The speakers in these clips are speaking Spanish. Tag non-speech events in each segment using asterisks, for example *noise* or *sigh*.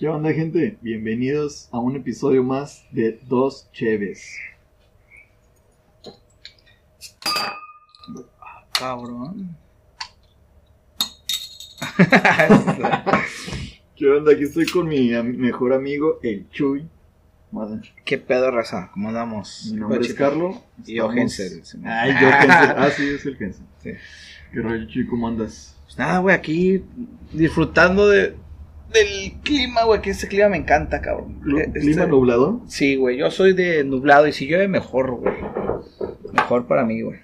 ¿Qué onda, gente? Bienvenidos a un episodio más de Dos Cheves. Cabrón. *laughs* ¿Qué onda? Aquí estoy con mi am- mejor amigo, el Chuy. Madre, ¿Qué pedo, raza? ¿Cómo andamos? Mi nombre es Pachito. Carlos. Y yo, Estamos- Hensel. se me- Ay, yo. Ah, sí, es el. Sí. ¿Qué rollo, Chuy? ¿Cómo andas? Pues nada, güey, aquí disfrutando de, del clima, güey, que ese clima me encanta, cabrón. Eh, ¿Clima este- nublado? Sí, güey, yo soy de nublado y si llueve mejor, güey. Mejor para mí, güey.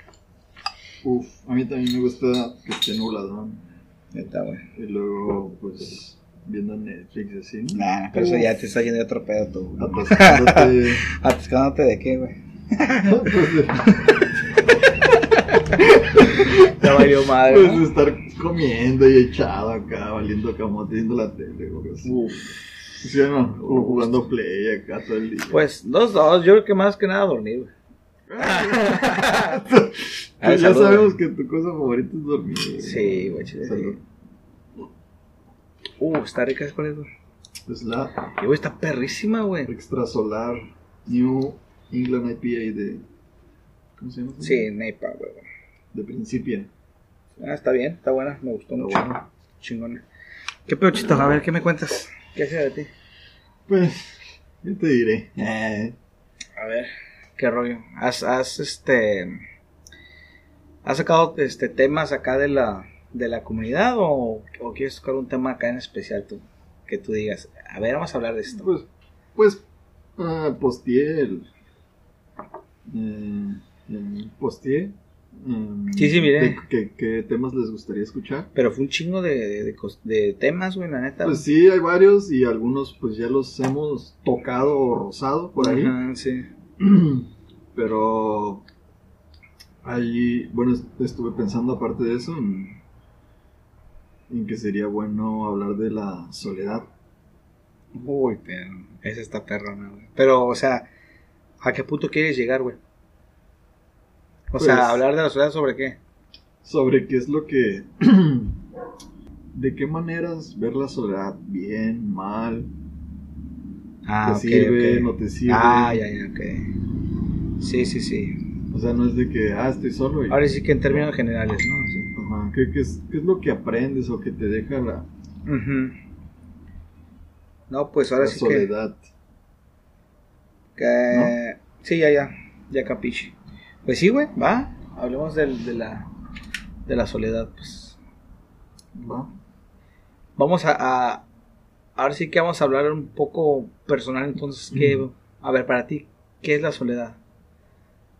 Uf, a mí también me gusta que esté nublado. Neta, güey. Y luego, pues, viendo Netflix así. ¿no? Nah, pero eso ya te está yendo de otro pedo tú. güey. Atascándote. *laughs* ¿Atascándote de qué, güey? *laughs* *laughs* *laughs* Ya valió madre, Pues estar comiendo y echado acá, valiendo camote, viendo la tele. Uf. ¿Sí o no? O jugando play acá todo el día. Pues, dos, dos, yo creo que más que nada dormir, güey. Pues *laughs* ya sabemos que tu cosa favorita es dormir. güey. Sí, güey, Salud. Uh, está rica, ¿cuál es, güey? Es la Y, güey, está perrísima, güey. extrasolar New England IPA de. ¿Cómo se llama? Sí, Nepa, güey. De Principia. Ah, está bien, está buena, me gustó Está mucho. bueno. Chingona. ¿Qué pedo, chito? A ver, ¿qué me cuentas? ¿Qué hace de ti? Pues, yo te diré. Eh, A ver, ¿qué rollo? ¿Has, has, este... ¿Has sacado, este, temas acá de la, de la comunidad o, o quieres tocar un tema acá en especial tú? Que tú digas, a ver, vamos a hablar de esto. Pues, pues ah, posteé el. eh, el posteé. Mm, Sí, sí, miré. de ¿Qué, qué temas les gustaría escuchar? Pero fue un chingo de, de, de cos- de temas, güey, la neta. Pues sí, hay varios y algunos pues ya los hemos tocado o rozado por ahí. Ajá, sí. *clears throat* Pero ahí, bueno, est- estuve pensando aparte de eso en, en que sería bueno hablar de la soledad. Uy, pero esa está perrona, güey. Pero, o sea, ¿a qué punto quieres llegar, güey? O Pues- sea, hablar de la soledad sobre qué? Sobre qué es lo que... *clears throat* de qué maneras ver la soledad, bien, mal, Ah, te sirve, no te sirve. Ah, ya, ya, ok. Sí, sí, sí. O sea, no es de que, ah, estoy solo y... Ahora sí que en términos generales, ¿no? Sí. Ajá, ¿qué, qué es, qué es lo que aprendes o que te deja la, Ujú. No, pues ahora la sí que, soledad? que- Sí, ya, ya. Ya capiche. Pues sí, güey, va. Hablemos del- de, la, de la soledad, pues. ¿Va? Vamos a, a. Ahora sí que vamos a hablar un poco personal, entonces, ¿qué, Ujú. a ver, para ti, ¿qué es la soledad?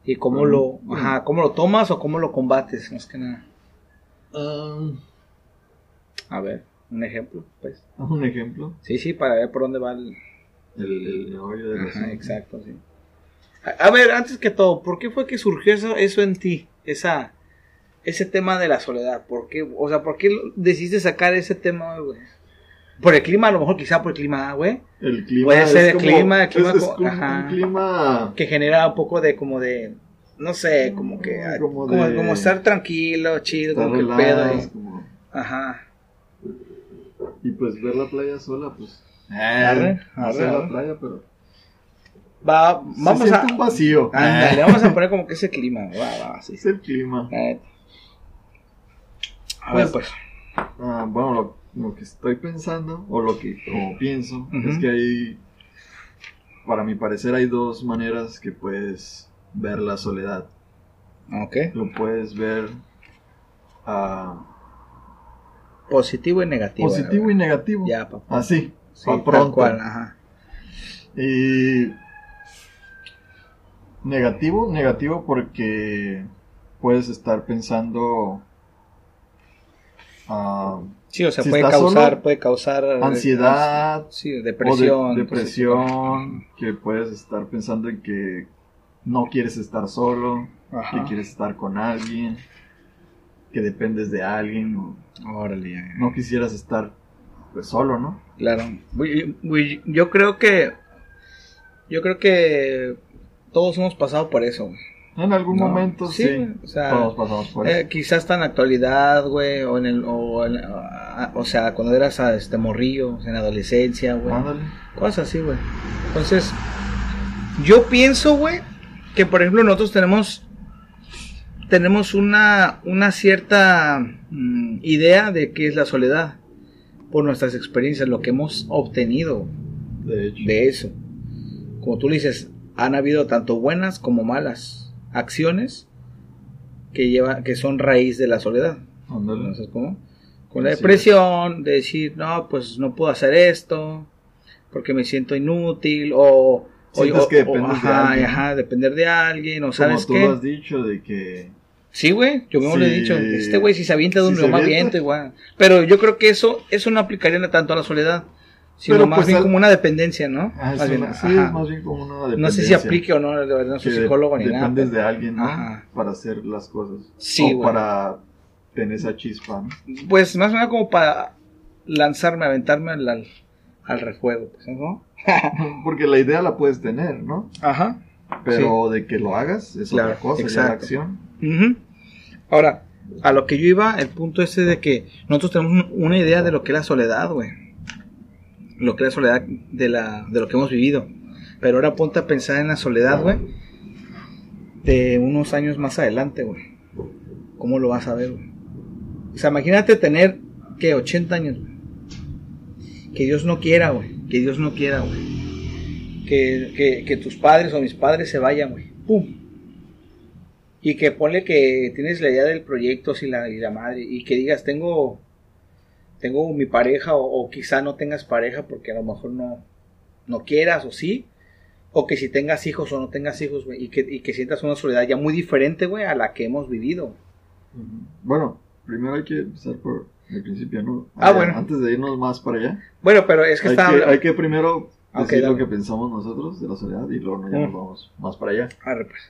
¿Y cómo Ujú. lo, ajá, cómo lo tomas o cómo lo combates, más que nada? Ah, A ver, un ejemplo, pues. un ejemplo. Sí, sí, para ver por dónde va el... El, el meollo de la Ajá, exacto, sí. A, a ver, antes que todo, ¿por qué fue que surgió eso, eso en ti? Esa, ese tema de la soledad. ¿Por qué, o sea, por qué decidiste sacar ese tema, güey? Por el clima, a lo mejor quizá por el clima, güey. El clima Puede ser el clima, el clima es, es como- ajá. un clima Que genera un poco de, como de, no sé, como que, Mm, Como como, de- como estar tranquilo, chido, como que el pedo ahí. como- Ajá. y pues ver la playa sola pues Arre, no arre, la playa pero Va, se vamos a, siente un vacío ándale, vamos a poner como que ese clima, va, va, sí. es el clima neta. A Pues, ver, pues. Ah, bueno lo, lo que estoy pensando o lo que como pienso es que hay para mi parecer hay dos maneras que puedes ver la soledad Ok. lo puedes ver ah, Positivo y negativo. positivo y negativo Ya, papá. así Sí, pa' tal pronto. cual, ajá. Y negativo, negativo porque puedes estar pensando ah, Sí, o sea, Si puede causar, solo, puede causar eh, ansiedad Sí, de- depresión. depresión, que puedes estar pensando en que no quieres estar solo, Ajá. que quieres estar con alguien, que dependes de alguien, o Órale, no quisieras estar pues solo, ¿no? Claro. Yo creo que. Yo creo que todos hemos pasado por eso. güey. En algún No, momento sí, sí. o sea, Todos pasamos por Eh, eso. quizás hasta en la actualidad, güey, o en el, o, en- a- o sea, cuando eras ah, este morrillo, en la adolescencia, güey. Ándale. Cosas así, güey. Entonces, yo pienso, güey, que por ejemplo nosotros tenemos tenemos una, una cierta mm, idea de qué es la soledad por nuestras experiencias, lo que hemos obtenido De hecho. de eso. Como tú le dices, han habido tanto buenas como malas acciones que lleva, que son raíz de la soledad. Entonces, ¿cómo? Con la depresión, de decir, no, pues no puedo hacer esto, porque me siento inútil, o, o, que o- dependes de ajá, ajá, depender de alguien, o Como sabes tú qué. has dicho de que Sí, güey, yo mismo le he Sí. dicho, este güey si se avienta de un Si más aviente, güey. Pero yo creo que eso, eso no aplicaría tanto a la soledad, sino Pero, más pues, bien al- como una dependencia, ¿no? Ah, es Más bien, una- sí, es más bien como una dependencia. No sé si aplique o no, de verdad no soy psicólogo ni nada. Dependes pero- de alguien, ¿no? Ajá. Para hacer las cosas. Sí, O para tener esa chispa, ¿no? Pues más o menos como para lanzarme, aventarme al, al, al refuego, pues, ¿no? *laughs* Porque la idea la puedes tener, ¿no? Ajá. Pero de que lo hagas es Claro, otra cosa, ya la acción. Ahora, a lo que yo iba, el punto ese de que nosotros tenemos un- una idea de lo que es la soledad, güey. Lo que es la soledad de, la, de lo que hemos vivido. Pero ahora ponte a pensar en la soledad, güey. De unos años más adelante, güey. ¿Cómo lo vas a ver, güey? O sea, imagínate tener, ¿qué? 80 años, güey. Que Dios no quiera, güey. Que Dios no quiera, güey. Que, que, que tus padres o mis padres se vayan, güey. ¡Pum! Y que ponle que tienes la idea del proyecto y la, y la madre. Y que digas, tengo, tengo mi pareja o, o quizá no tengas pareja porque a lo mejor no, no quieras o sí. O que si tengas hijos o no tengas hijos, güey. Y que, y que sientas una soledad ya muy diferente, güey, a la que hemos vivido. Bueno, primero hay que empezar por el principio, ¿no? Ah, Eh, bueno. Antes de irnos más para allá, Bueno, pero es que hay, está... que, hay que primero decir lo dale. que pensamos nosotros de la soledad y luego ya Mm. nos vamos más para allá. Arre, pues.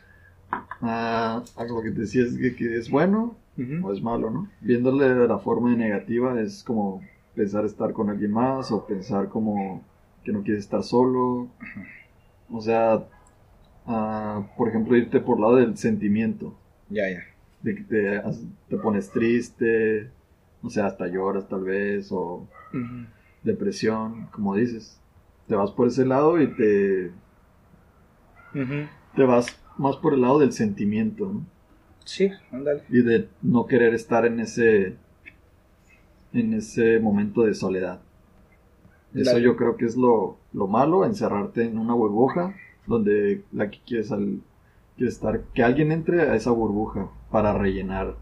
Ah, algo que te decía es que, que es bueno Ujú. o es malo, ¿no? Viéndole de la forma negativa es como pensar estar con alguien más o pensar como que no quieres estar solo. O sea, ah, por ejemplo, irte por el lado del sentimiento, Ya, ya. de que te, te pones triste, o sea, hasta lloras tal vez, o depresión, como dices. Te vas por ese lado y te, te vas más por el lado del sentimiento, ¿no? Sí, ándale. y de no querer estar en ese en ese momento de soledad. Eso yo creo que es lo, lo malo, encerrarte en una burbuja donde la que quieres, al- quieres estar, que alguien entre a esa burbuja para rellenar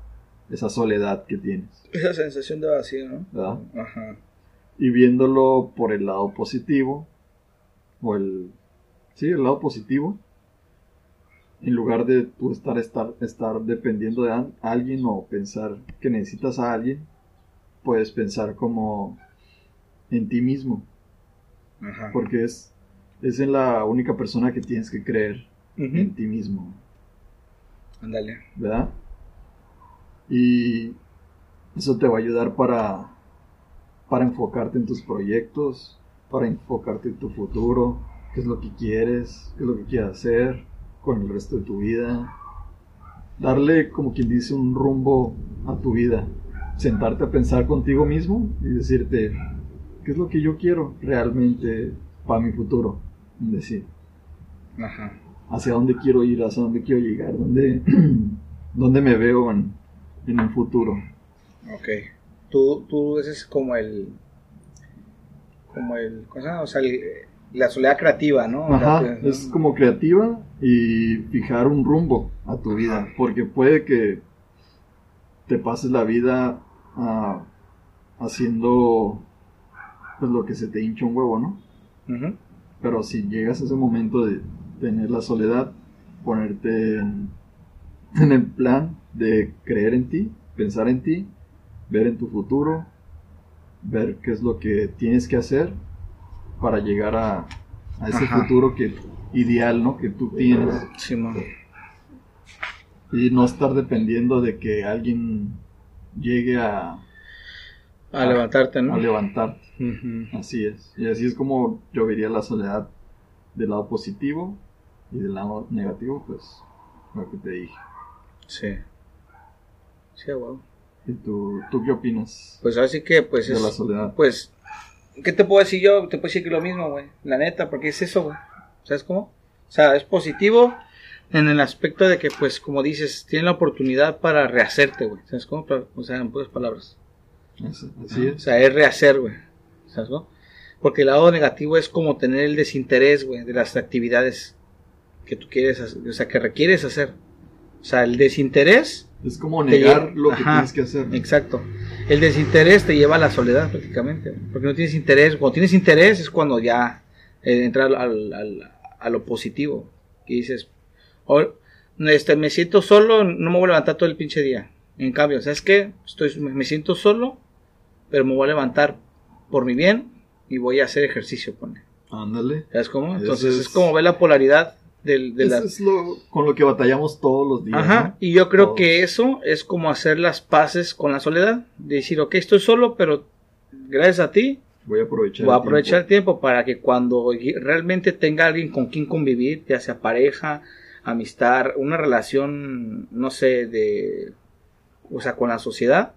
esa soledad que tienes, Esa sensación de vacío, ¿no? ¿verdad? Ajá. Y viéndolo por el lado positivo, o el, sí, el lado positivo, en lugar de tú estar, estar, estar dependiendo de alguien o pensar que necesitas a alguien, puedes pensar como en ti mismo, Ajá. porque es, es en la única persona que tienes que creer en ti mismo, Ándale. ¿verdad? Y eso te va a ayudar para, para enfocarte en tus proyectos, para enfocarte en tu futuro, qué es lo que quieres, qué es lo que quieres hacer con el resto de tu vida. Darle, como quien dice, un rumbo a tu vida. Sentarte a pensar contigo mismo y decirte, ¿qué es lo que yo quiero realmente para mi futuro? Decir, Ajá. hacia dónde quiero ir, hacia dónde quiero llegar, dónde, *clears throat* dónde me veo en, en un futuro. Ok. Tú, tú, ese es como el. Como el. O sea, el- la soledad creativa, ¿no? Ajá, La- es como creativa y fijar un rumbo a tu vida, porque puede que te pases la vida ah, haciendo pues lo que se te hincha un huevo, ¿no? Ujú. Pero si llegas a ese momento de tener la soledad, ponerte en, *laughs* en el plan de creer en ti, pensar en ti, ver en tu futuro, ver qué es lo que tienes que hacer para llegar a, a ese Ajá. futuro que ideal, ¿no? Que tú tienes Simón. y no estar dependiendo de que alguien llegue a, A levantarte, ¿no? a levantarte. Así es. Y así es como yo vería la soledad del lado positivo y del lado negativo, pues Lo que te dije. Sí. Sí, wow. ¿Y tú, tú qué opinas Pues ahora sí que, pues de es. la soledad? Pues, ¿qué te puedo decir yo? Te puedo decir que lo mismo, güey. La neta, porque es eso, güey. ¿Sabes cómo? O sea, es positivo en el aspecto de que, pues, como dices, tienes la oportunidad para rehacerte, güey. ¿Sabes cómo? O sea, en pocas palabras. Así, así O sea, es rehacer, güey. ¿Sabes cómo? Porque el lado negativo es como tener el desinterés, güey, de las actividades que tú quieres hacer, o sea, que requieres hacer. O sea, el desinterés Es como negar lo que Ajá, tienes que hacer. Exacto. El desinterés te lleva a la soledad prácticamente. Porque no tienes interés. Cuando tienes interés es cuando ya eh, entra al, al- a lo positivo. Que dices, "Oh, este, me siento solo, no me voy a levantar todo el pinche día. En cambio, ¿sabes qué? Estoy, me siento solo, pero me voy a levantar por mi bien y voy a hacer ejercicio, pone. Ándale. ¿Sabes cómo? Entonces es... es- como ver la polaridad del, de Eso la... es lo, con lo que batallamos todos los días. Ajá, ¿no? y yo creo Todos. que eso es como hacer las paces con la soledad. De decir, ok, estoy solo, pero gracias a ti Voy a aprovechar. voy a el aprovechar el tiempo. tiempo para que cuando realmente tenga alguien con quien convivir, ya sea pareja, amistad, una relación, no sé, de, o sea, con la sociedad,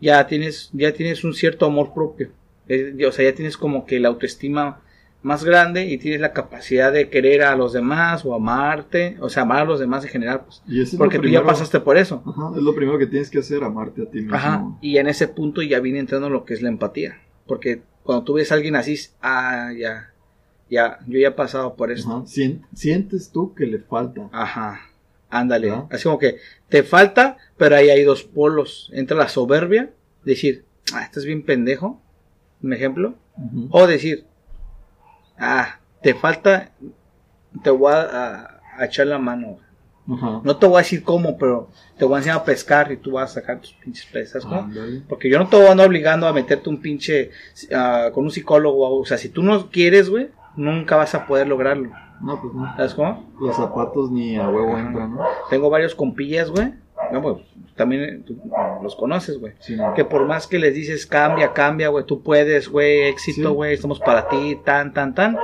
ya tienes, ya tienes un cierto amor propio. Eh, o sea, ya tienes como que la autoestima más grande y tienes la capacidad de querer a los demás o amarte, o sea, amar a los demás en general, pues, Y eso porque tú ya pasaste por eso. Ajá, es lo primero que tienes que hacer, amarte a ti mismo. Ajá, y en ese punto ya viene entrando lo que es la empatía. Porque cuando tú ves a alguien así, ah, ya, ya, yo ya he pasado por esto. Ajá, sien- sientes tú que le falta. Ajá, ándale. ¿Verdad? Así como que te falta, pero ahí hay dos polos. Entra la soberbia, decir, ah, estás bien pendejo, un ejemplo. O decir, ah, te falta, te voy a, a- a echar la mano. No te voy a decir cómo, pero te voy a enseñar a pescar y tú vas a sacar tus pinches pesas, ¿no? Porque yo no te voy a andar obligando a meterte un pinche ah, con un psicólogo. O sea, si tú no quieres, güey, nunca vas a poder lograrlo. No, pues no. ¿Sabes cómo? Los zapatos ni a huevo entran, ¿no? Tengo varios compillas, güey. No, pues, también los conoces, güey. Sí, no. Que por más que les dices cambia, cambia, güey, tú puedes, güey, éxito, güey, estamos para ti, tan, tan, tan.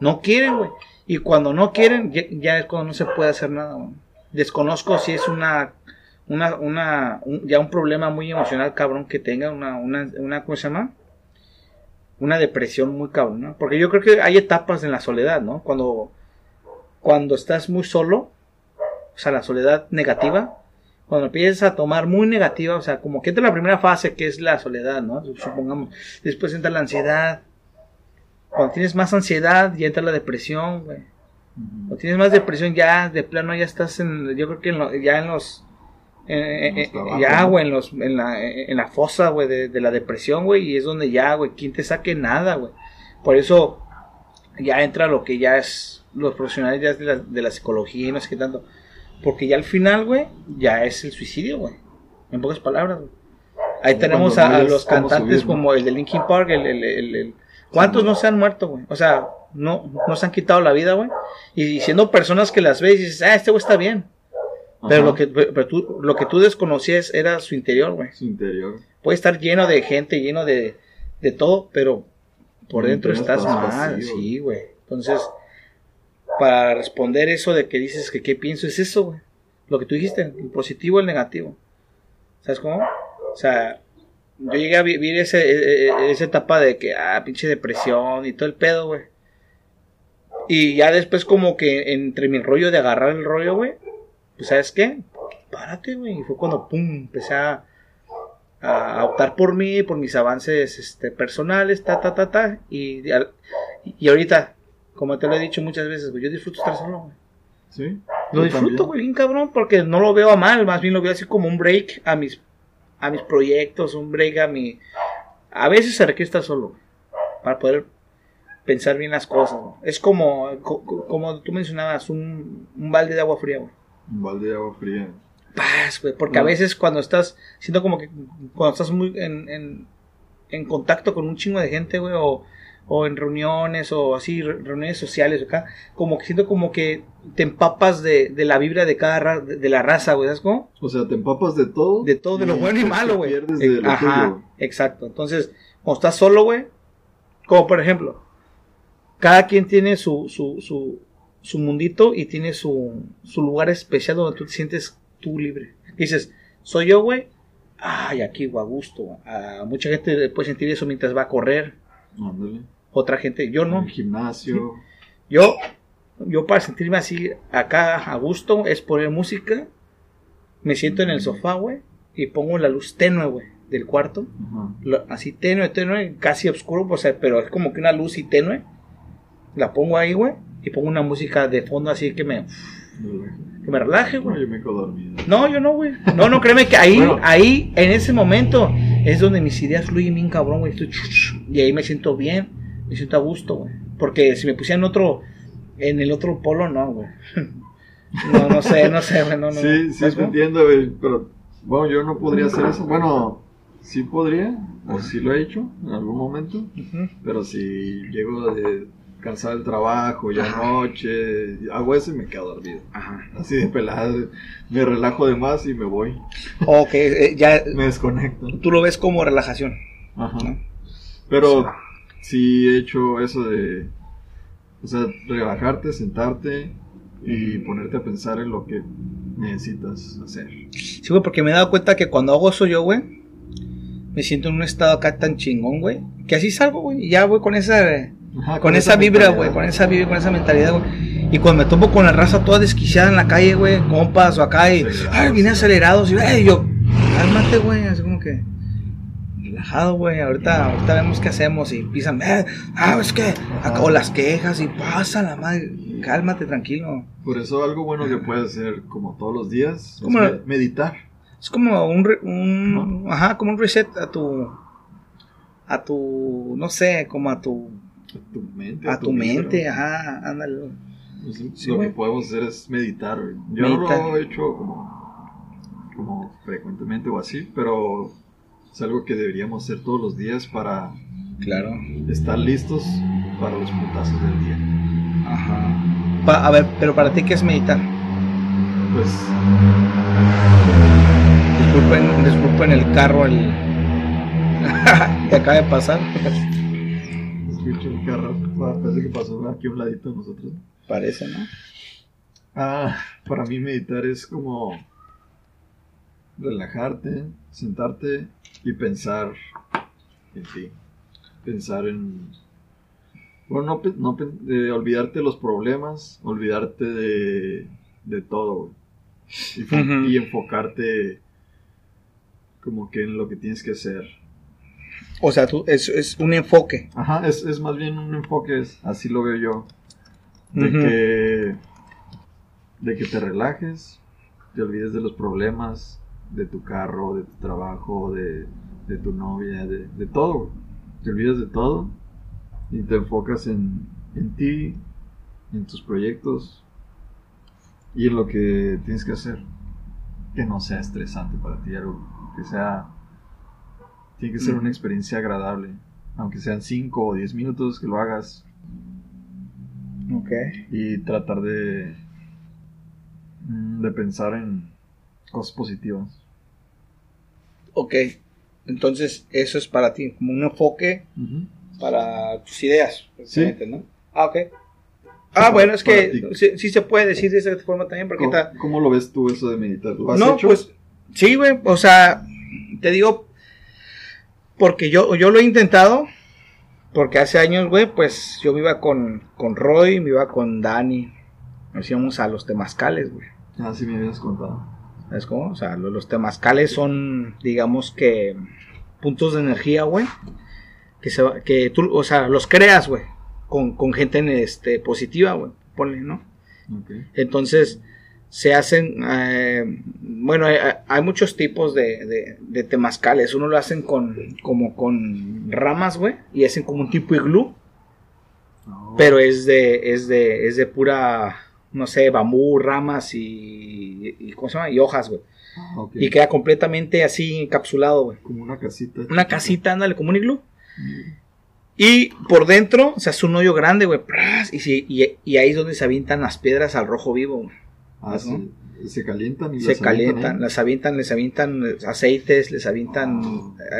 No quieren, güey. Y cuando no quieren, ya, ya es cuando no se puede hacer nada, güey. Desconozco si es una, una, una, un- ya un problema muy emocional, cabrón, que tenga una, una, una, ¿cómo se llama? Una depresión muy cabrón, ¿no? Porque yo creo que hay etapas en la soledad, ¿no? Cuando, cuando estás muy solo, o sea, la soledad negativa, cuando empiezas a tomar muy negativa, o sea, como que entra la primera fase que es la soledad, ¿no? Supongamos, después entra la ansiedad. Cuando tienes más ansiedad, ya entra la depresión, güey. Cuando tienes más depresión, ya de plano ya estás en, yo creo que en lo- ya en los, eh, En los eh, trabajos, ya, güey, en los, en la, en la fosa, güey, de, de la depresión, güey, y es donde ya, güey, quien te saque nada, güey. Por eso ya entra lo que ya es los profesionales ya de la, de la psicología y no sé qué tanto. Porque ya al final, güey, ya es el suicidio, güey. En pocas palabras, güey. Ahí tenemos a, los cantantes subir, ¿no? como el de Linkin Park, el, el, el- el- ¿Cuántos no se han muerto, güey? O sea, no, no se han quitado la vida, güey. Y siendo personas que las ves y dices, ah, este güey está bien. Pero lo que, pero tú, lo que tú desconocías era su interior, güey. Su interior. Puede estar lleno de gente, lleno de, de todo, pero por dentro estás estás mal, vacío. sí, güey. Entonces, para responder eso de que dices que qué pienso, es eso, güey. Lo que tú dijiste, el positivo, el negativo. ¿Sabes cómo? O sea, yo llegué a vivir ese, e- e- esa etapa de que, ah, pinche depresión y todo el pedo, güey. Y ya después como que entre mi rollo de agarrar el rollo, güey, pues ¿sabes qué? Párate, güey. Y fue cuando, pum, empecé a, a optar por mí, por mis avances este, personales, ta, ta, ta, ta. Y, y ahorita, como te lo he dicho muchas veces, güey, yo disfruto estar solo, güey. ¿Sí? Lo disfruto, güey, bien cabrón, porque no lo veo a mal, más bien lo veo así como un break a mis, a mis proyectos, un break a mi... A veces se requiere estar solo, güey, para poder pensar bien las cosas, ¿no? Es como, co- co- como tú mencionabas, un, un balde de agua fría, güey. Un balde de agua fría. Paz, güey, porque a veces cuando estás, siento como que cuando estás muy en, en, en contacto con un chingo de gente, güey, o, o en reuniones, o así, re- reuniones sociales acá, como que siento como que te empapas de, de la vibra de cada ra- de, de la raza, güey, ¿sabes cómo? O sea, te empapas de todo. De todo, de lo bueno y malo, güey. pierdes de lo Ajá, tuyo. exacto. Entonces, cuando estás solo, güey, como por ejemplo, cada quien tiene su, su, su, su mundito y tiene su, su lugar especial donde tú te sientes tú libre. Dices, soy yo, güey. Ay, aquí, güey, a gusto. A mucha gente puede sentir eso mientras va a correr. Ándale. Otra gente, yo no. el gimnasio. Yo, yo para sentirme así acá a gusto es poner música. Me siento en el sofá, güey. Y pongo la luz tenue, güey, del cuarto. Lo- así tenue, tenue, casi oscuro, o sea, pero es como que una luz y tenue. La pongo ahí, güey. Y pongo una música de fondo así que me, que me relaje, No, güey. yo me quedo dormido. No, yo no, güey. No, no, créeme que ahí, Bueno. ahí, en ese momento, es donde mis ideas fluyen bien cabrón, güey. Y ahí me siento bien, me siento a gusto, güey. Porque si me pusiera en otro, en el otro polo, no, güey. *laughs* No, no sé, no sé, güey, no, no. sí, sí, ¿Sabes te entiendo, güey, pero bueno, yo no podría hacer eso. Bueno, sí podría, o sí lo he hecho en algún momento, Ujú. pero si llego de cansado del trabajo, ya Ajá. noche, hago eso y me quedo dormido. Ajá. Así de pelado, me relajo de más y me voy, Ok, eh, ya, *laughs* me desconecto. tú lo ves como relajación. Ajá. ¿no? Pero sí he hecho eso de, o sea, relajarte, sentarte y ponerte a pensar en lo que necesitas hacer. Sí, güey, porque me he dado cuenta que cuando hago eso yo, güey, me siento en un estado acá tan chingón, güey, que así salgo, güey, y ya voy con esa, Ajá, con esa vibra, güey, con esa vibra, con esa mentalidad, güey. Y cuando me topo con la raza toda desquiciada en la calle, güey, compas o acá, y, ay, viene acelerados, y ay, yo, cálmate, güey, así como que, relajado, güey, ahorita, ahorita vemos qué hacemos, y pisan, eh, ah, es que, acá, o las quejas, y pasa la madre, cálmate, tranquilo. Por eso algo bueno que puedes hacer como todos los días es Como- meditar. Es como un, re- un ajá, como un reset a tu, a tu, no sé, como a tu, A tu mente. a tu mente, ajá, ándale. Sí, lo güey. que podemos hacer es meditar. güey. Yo no Meditar. lo he hecho como, como frecuentemente o así, pero es algo que deberíamos hacer todos los días para Claro. estar listos para los putazos del día. Ajá. Pa- a ver, pero para ti, ¿qué es meditar? Pues Disculpen, disculpen el carro, el... *laughs* que acaba de pasar. escucho el carro, parece que pasó aquí a un ladito de nosotros. Parece, ¿no? Ah, para mí meditar es como relajarte, sentarte y pensar en ti. Pensar en... Bueno, no, no olvidarte de los problemas, olvidarte de, de todo. Y, y enfocarte como que en lo que tienes que hacer. O sea, tú, es, es un enfoque. Ajá, es, es más bien un enfoque, es- así lo veo yo. De que de que te relajes, te olvides de los problemas de tu carro, de tu trabajo, de, de tu novia, de, de todo. Te olvidas de todo y te enfocas en, en ti, en tus proyectos y en lo que tienes que hacer. Que no sea estresante para ti, algo que sea... Tiene que ser Ujú. una experiencia agradable. Aunque sean 5 o 10 minutos que lo hagas, Ok. y tratar de mm, de pensar en cosas positivas. Ok. Entonces, eso es para ti, como un enfoque para tus ideas, Sí. precisamente, ¿no? Ah, ok. Ah, bueno, es que sí, sí se puede decir de esa forma también, porque ¿Cómo, está... cómo lo ves tú eso de meditar? ¿Lo has No, hecho? pues, sí, güey, o sea, te digo, porque yo, yo lo he intentado, porque hace años, güey, pues yo me iba con, con Roy, me iba con Dani, nos íbamos a los temazcales, güey. Ah, sí me habías contado. ¿Sabes cómo? O sea, lo- los, temazcales son, digamos que, puntos de energía, güey. Que, se, va- que tú, o sea, los creas, güey. Con, con gente este, positiva, güey. Ponle, ¿no? Entonces, se hacen, eh, bueno, hay, hay muchos tipos de, de, de temazcales. Uno lo hacen con, como con ramas, güey. Y hacen como un tipo iglú. No. Pero es de, es de, es de pura, no sé, bambú, ramas y, y, ¿cómo se llama? Y hojas, güey. Ah, ok. Y queda completamente así encapsulado, güey. Como una casita. Una casita, ándale, como un iglú. Mm. Y por dentro, o sea, es un hoyo grande, güey. Y, y, y ahí es donde se avientan las piedras al rojo vivo. güey. Ah, ¿no? sí. Se calientan y Se las calientan, las avientan, les avientan aceites, les avientan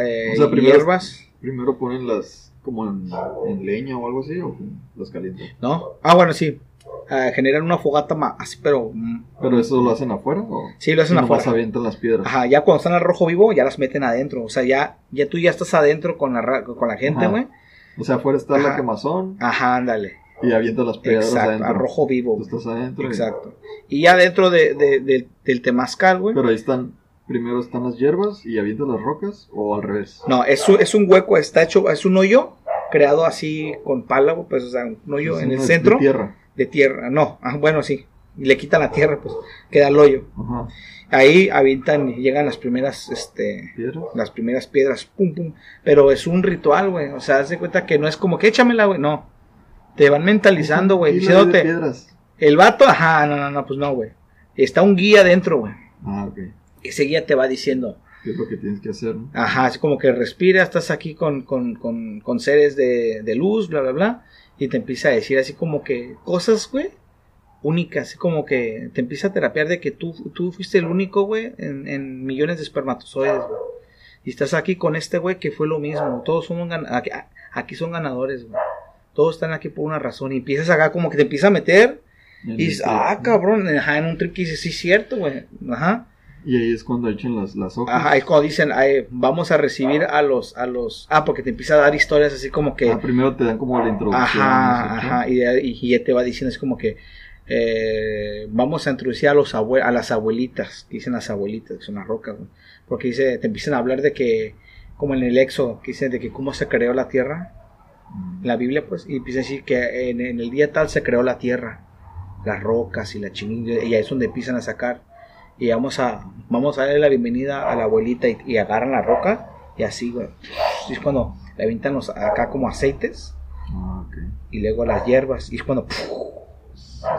eh, O sea, primero- hierbas. Primero ponen las como en, en leña o algo así o las calientan. ¿No? Ah, bueno, sí. Ah, generan una fogata más, así, pero... mm, ¿Pero eso lo hacen afuera? ¿o? Sí, lo hacen afuera. avientan las piedras. Ajá, ya cuando están al rojo vivo, ya las meten adentro. O sea, ya, ya tú ya estás adentro con la, con la gente, güey. O sea, afuera está Ajá. la quemazón Ajá, ándale. y avientan las piedras Exacto, adentro. rojo vivo. Tú estás adentro. Exacto. Y ya dentro de, de- de- del temazcal, güey. Pero ahí están, primero están las hierbas y avientan las rocas o al revés. No, es, un- es un hueco, está hecho, es un hoyo creado así con pala, pues, o sea, un hoyo Es en el de centro tierra. De tierra. No, ah, bueno, sí. Y le quitan la tierra, pues, queda el hoyo. Ajá. Ahí avientan y llegan las primeras, este, Piedras. las primeras piedras, pum, pum. Pero es un ritual, güey. O sea, haz de cuenta que no es como que échamela, güey. No. Te van mentalizando, güey. Diciéndote, el vato, ajá, no, no, no, pues no, güey. Está un guía dentro, güey. Ah, ok. Ese guía te va diciendo, ¿Qué es lo que tienes que hacer? no? Ajá, así como que respira, estás aquí con, con, con, con seres de, de luz, bla, bla, bla, y te empieza a decir así como que cosas, güey, únicas, así como que te empieza a terapiar de que tú, tú fuiste el único, güey, en, en millones de espermatozoides, güey. Y estás aquí con este güey que fue lo mismo, todos somos aquí, aquí son ganadores, güey. Todos están aquí por una razón, y empiezas acá como que te empieza a meter, y dices, ah, cabrón, ajá, en un trip que dices, sí, cierto, güey, ajá. Y ahí es cuando echan las, las hojas. Ajá, es cuando dicen, ay, vamos a recibir a los, a los, ah, porque te empieza a dar historias así como que, Ah, primero te dan como la introducción. ajá, no sé qué. ajá, y, y ya te va diciendo así como que, eh, vamos a introducir a los abue- a las abuelitas, dicen las abuelitas, que son las rocas, porque dice, te empiezan a hablar de que, como en el Éxodo, que dicen de que cómo se creó la tierra, Mm. la Biblia, pues, y empieza a decir que en, en el día tal se creó la tierra, las rocas y la chingada, y ahí es donde empiezan a sacar. Y vamos a, vamos a darle la bienvenida a la abuelita y, y agarran la roca y así, güey. Es cuando le avientan los, acá como aceites Ah, ok. y luego las hierbas. Y es cuando,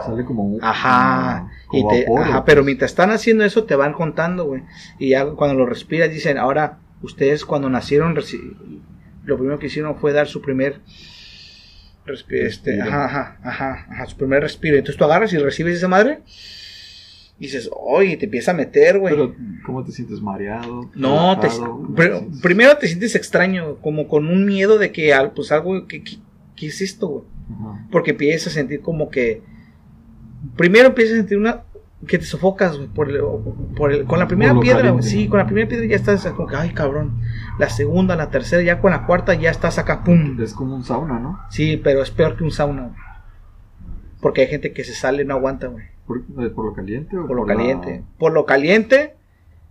Sale como un. ajá, y como te- vapor, ajá, ¿o pero mientras están haciendo eso te van contando, güey. Y ya cuando lo respiras dicen, ahora ustedes cuando nacieron, lo primero que hicieron fue dar su primer este, Respiro. ajá, ajá, ajá, ajá, su primer respiro. Entonces tú agarras y recibes esa madre. Y dices, oye, te empieza a meter, güey. Pero, ¿cómo te sientes mareado? No, te, primero te sientes extraño, como con un miedo de que al- pues algo, que- ¿qué es esto, güey? Porque empiezas a sentir como que, primero empiezas a sentir una, que te sofocas, güey, por el- por el- con la primera Por piedra, güey. sí, con la primera piedra ya estás como que, ay, cabrón, la segunda, la tercera, ya con la cuarta ya estás acá, pum, Es como un sauna, ¿no? sí, pero es peor que un sauna, güey. porque hay gente que se sale y no aguanta, güey. ¿Por, eh, por lo caliente? o por lo la- caliente. Por lo caliente.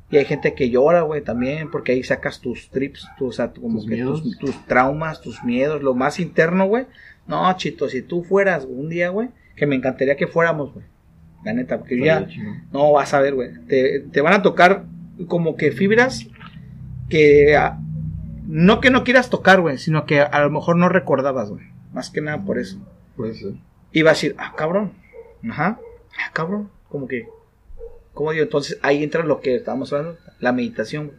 Y hay gente que llora, güey, también, porque ahí sacas tus trips, tus, o sea, como Tus que miedos. tus, tus traumas, tus miedos, lo más interno, güey. No, chito, si tú fueras un día, güey, que me encantaría que fuéramos, güey. La neta, porque ya, no vas a ver, güey. Te, te van a tocar como que fibras que ah, no que no quieras tocar, güey, sino que a lo mejor no recordabas, güey. Más que nada por eso. Puede ser. Y va a decir, ah, cabrón. Ajá. Ah, cabrón. Como que. ¿Cómo digo? Entonces ahí entra lo que estábamos hablando, la meditación, güey.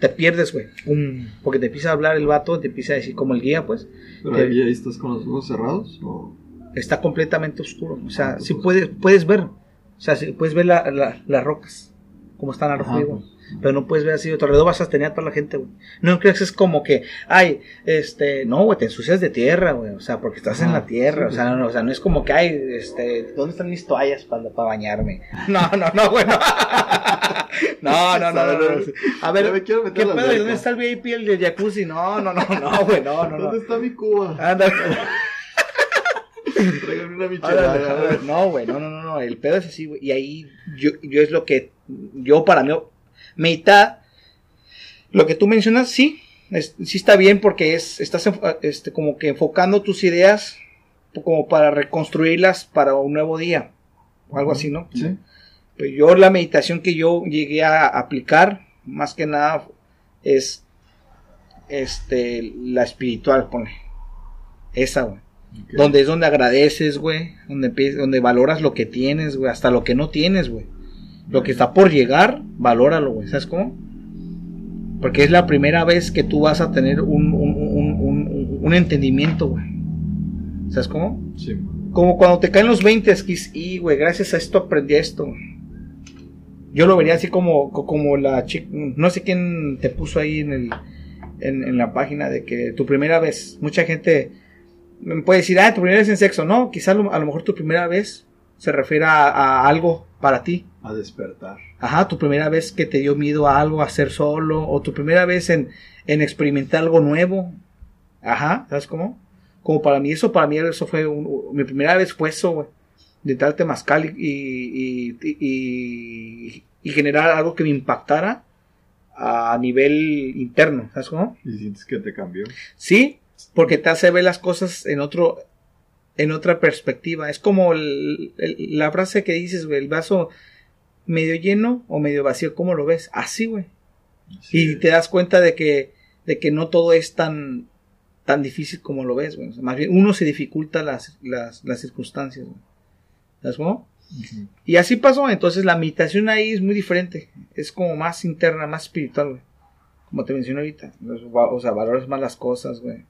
Te pierdes, güey. Pum. Porque te empieza a hablar el vato, te empieza a decir como el guía, pues. Pero Te- ahí, estás con los ojos cerrados. ¿o? Está completamente oscuro. O sea, Ah, sí pues. puedes, puedes ver. O sea, sí puedes ver la- la- las rocas. Como están a vivo. pues. Pero no puedes ver así, a tu alrededor vas a tener a toda la gente, güey. No crees que es como que, ay, este, no, güey, te ensucias de tierra, güey. O sea, porque estás en Ajá, la tierra. sí, o, sea, no, o sea, no es como que, ay, este, ¿dónde están mis toallas para, para bañarme? *laughs* No, no, no, güey. No, *laughs* no, no, no. no, no. A ver, me quiero meter ¿qué pedo? ¿Y alberca. ¿Dónde está el VIP, el del jacuzzi? No, no, no, no, güey, no, no, no. ¿Dónde está mi cuba? Anda, *laughs* Tráigame una michelada. No, güey, no, no, no, no, el pedo es así, güey. Y ahí yo, yo es lo que, yo para mí, meditar, lo que tú mencionas, sí, es- sí está bien porque es, estás enfo- este, como que enfocando tus ideas como para reconstruirlas para un nuevo día, o algo así, ¿no? Sí. Pues yo la meditación que yo llegué a aplicar, más que nada, es este la espiritual, pone. Esa, güey. Donde es donde agradeces, güey. Donde, donde valoras lo que tienes, güey. Hasta lo que no tienes, güey. Lo que está por llegar, valóralo, güey. ¿Sabes cómo? Porque es la primera vez que tú vas a tener un, un, un, un- entendimiento, güey. ¿Sabes cómo? Sí. Como cuando te caen los 20, es que, y, güey, gracias a esto aprendí esto. Yo lo vería así como, co- como la chica, no sé quién te puso ahí en el, en, en la página de que tu primera vez, mucha gente me puede decir, ah, tu primera vez en sexo. No, quizá lo- a lo mejor tu primera vez se refiere a, a algo para ti. A despertar. Ajá, tu primera vez que te dio miedo a algo, a hacer solo, o tu primera vez en, en experimentar algo nuevo. Ajá, ¿sabes cómo? Como para mí, eso para mí, eso fue, un- mi primera vez fue eso, güey. De tal temazcal y, y, y, y- y generar algo que me impactara a nivel interno, ¿sabes cómo? Y sientes que te cambió. Sí, porque te hace ver las cosas en otro, en otra perspectiva. Es como el- el- la frase que dices, güey, el vaso medio lleno o medio vacío, ¿cómo lo ves? Así, güey. Y es. te das cuenta de que, de que no todo es tan, tan difícil como lo ves, güey. O sea, más bien uno se dificulta las, las, las circunstancias, güey. ¿Sabes cómo? Y así pasó, entonces la meditación ahí es muy diferente, es como más interna, más espiritual, güey. Como te mencioné ahorita, o sea, valores más las cosas, güey.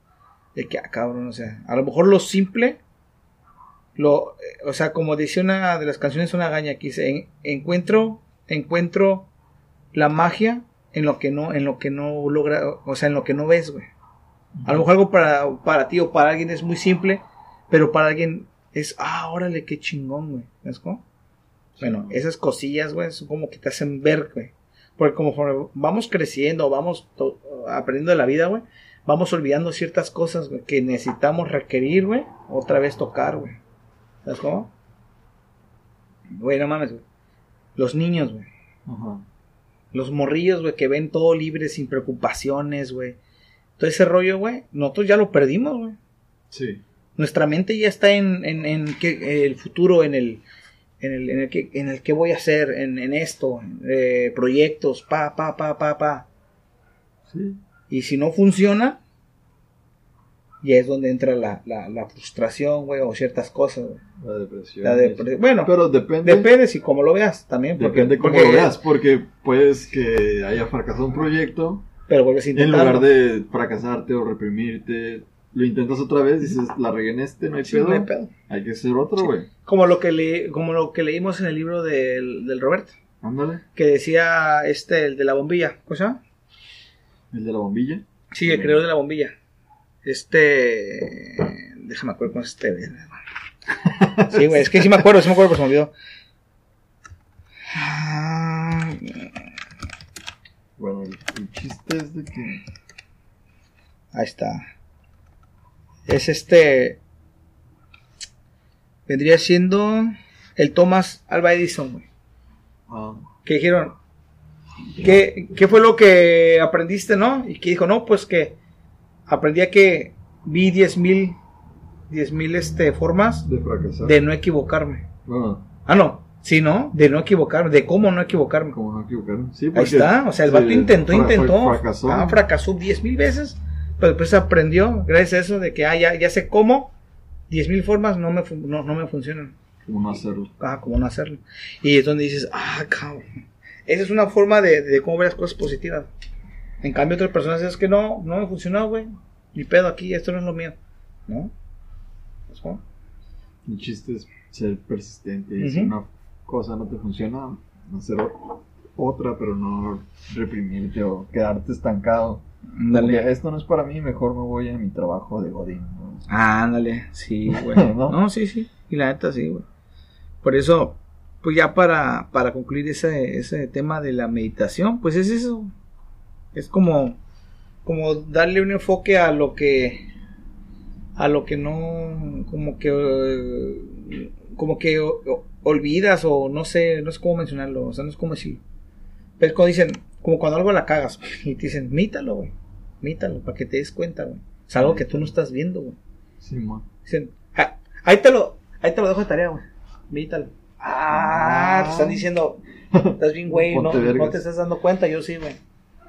De que, ah, cabrón, o sea, a lo mejor lo simple, lo, eh, o sea, como decía una de las canciones, una gaña que dice, en- encuentro, encuentro la magia en lo que no, en lo que no logra, o sea, en lo que no ves, güey. A lo mejor algo para, para ti o para alguien es muy simple, pero para alguien es, ah, órale, qué chingón, güey. ¿Sabes cómo? Bueno, esas cosillas, güey, son como que te hacen ver, güey. Porque como vamos creciendo, vamos aprendiendo de la vida, güey, vamos olvidando ciertas cosas, güey, que necesitamos requerir, güey, otra vez tocar, güey. ¿Sabes cómo? Güey, no mames, güey. Los niños, güey. Ajá. Los morrillos, güey, que ven todo libre, sin preocupaciones, güey. Todo ese rollo, güey, nosotros ya lo perdimos, güey. Sí. Nuestra mente ya está en, en, en que, el futuro, en el, en el, en el que, en el que voy a hacer, en, en esto, eh, proyectos, pa, pa, pa, pa, pa. Sí. Y si no funciona, ya es donde entra la, la, la frustración, güey, o ciertas cosas. La depresión. La depre- bueno, Pero depende. depende si como lo veas también. Porque, Depende cómo lo veas, porque puedes que haya fracasado un proyecto, Pero vuelves a en intentarlo. lugar de fracasarte o reprimirte, lo intentas otra vez, dices, la regué en este, no hay Sí, pedo, no hay pedo. hay que hacer otro, güey. Como lo que le, como lo que leímos en el libro del, del Roberto, Ándale, que decía este, el de la bombilla, ¿cómo se llama? el de la bombilla. Sí, el creador de la bombilla. Este. Déjame acuerdo con este. Sí, güey, es que sí me acuerdo, sí me acuerdo, pero se me olvidó. Bueno, el, el chiste es de que... Ahí está. Es este. Vendría siendo el Thomas Alva Edison, güey. ah, Que dijeron. ¿qué, ¿Qué fue lo que aprendiste, no? Y que dijo, no, pues que aprendí a que vi 10 mil. 10 mil este, formas de fracasar. de no equivocarme. Bueno, Ah, no. Sí, ¿no? De no equivocarme. De cómo no equivocarme. como no equivocaron. Sí, Ahí porque- está. O sea, el vato sí, intentó, fra- fra- intentó. Fracasó. Ah, fracasó 10 mil veces. Pero después aprendió, gracias a eso, de que, ah, ya, ya sé cómo. 10 mil formas no me, no, no me funcionan. Como no hacerlo. Ah, cómo no hacerlo. Y es donde dices, ah, cabrón. Esa es una forma de, de cómo ver las cosas positivas. En cambio, otras personas es que no, no me funcionó, güey. Ni pedo aquí, esto no es lo mío. ¿No? ¿Sabes cómo? El chiste es ser persistente. Si una cosa no te funciona, hacer otra, pero no reprimirte o quedarte estancado. Porque esto no es para mí, mejor me voy a mi trabajo de Godín. ¿no? Ándale, sí, güey. *laughs* ¿No? ¿No? sí, sí. Y la neta, sí, güey. Por eso, pues ya para, para concluir ese, ese tema de la meditación, pues es eso. Es como, como darle un enfoque a lo que, a lo que no, como que, como que olvidas o no sé, no sé cómo mencionarlo, o sea, no es como decirlo. Pero es cuando dicen, como cuando algo la cagas, *laughs* y te dicen, mítalo, güey, mítalo, para que te des cuenta, güey. Es algo que tú no estás viendo, güey. Sí, man. Dicen, "Ah, ahí te lo, ahí te lo dejo de tarea, güey. Mítalo. Ah, te están diciendo, estás bien, güey, *laughs* no, no te estás dando cuenta, yo sí, güey.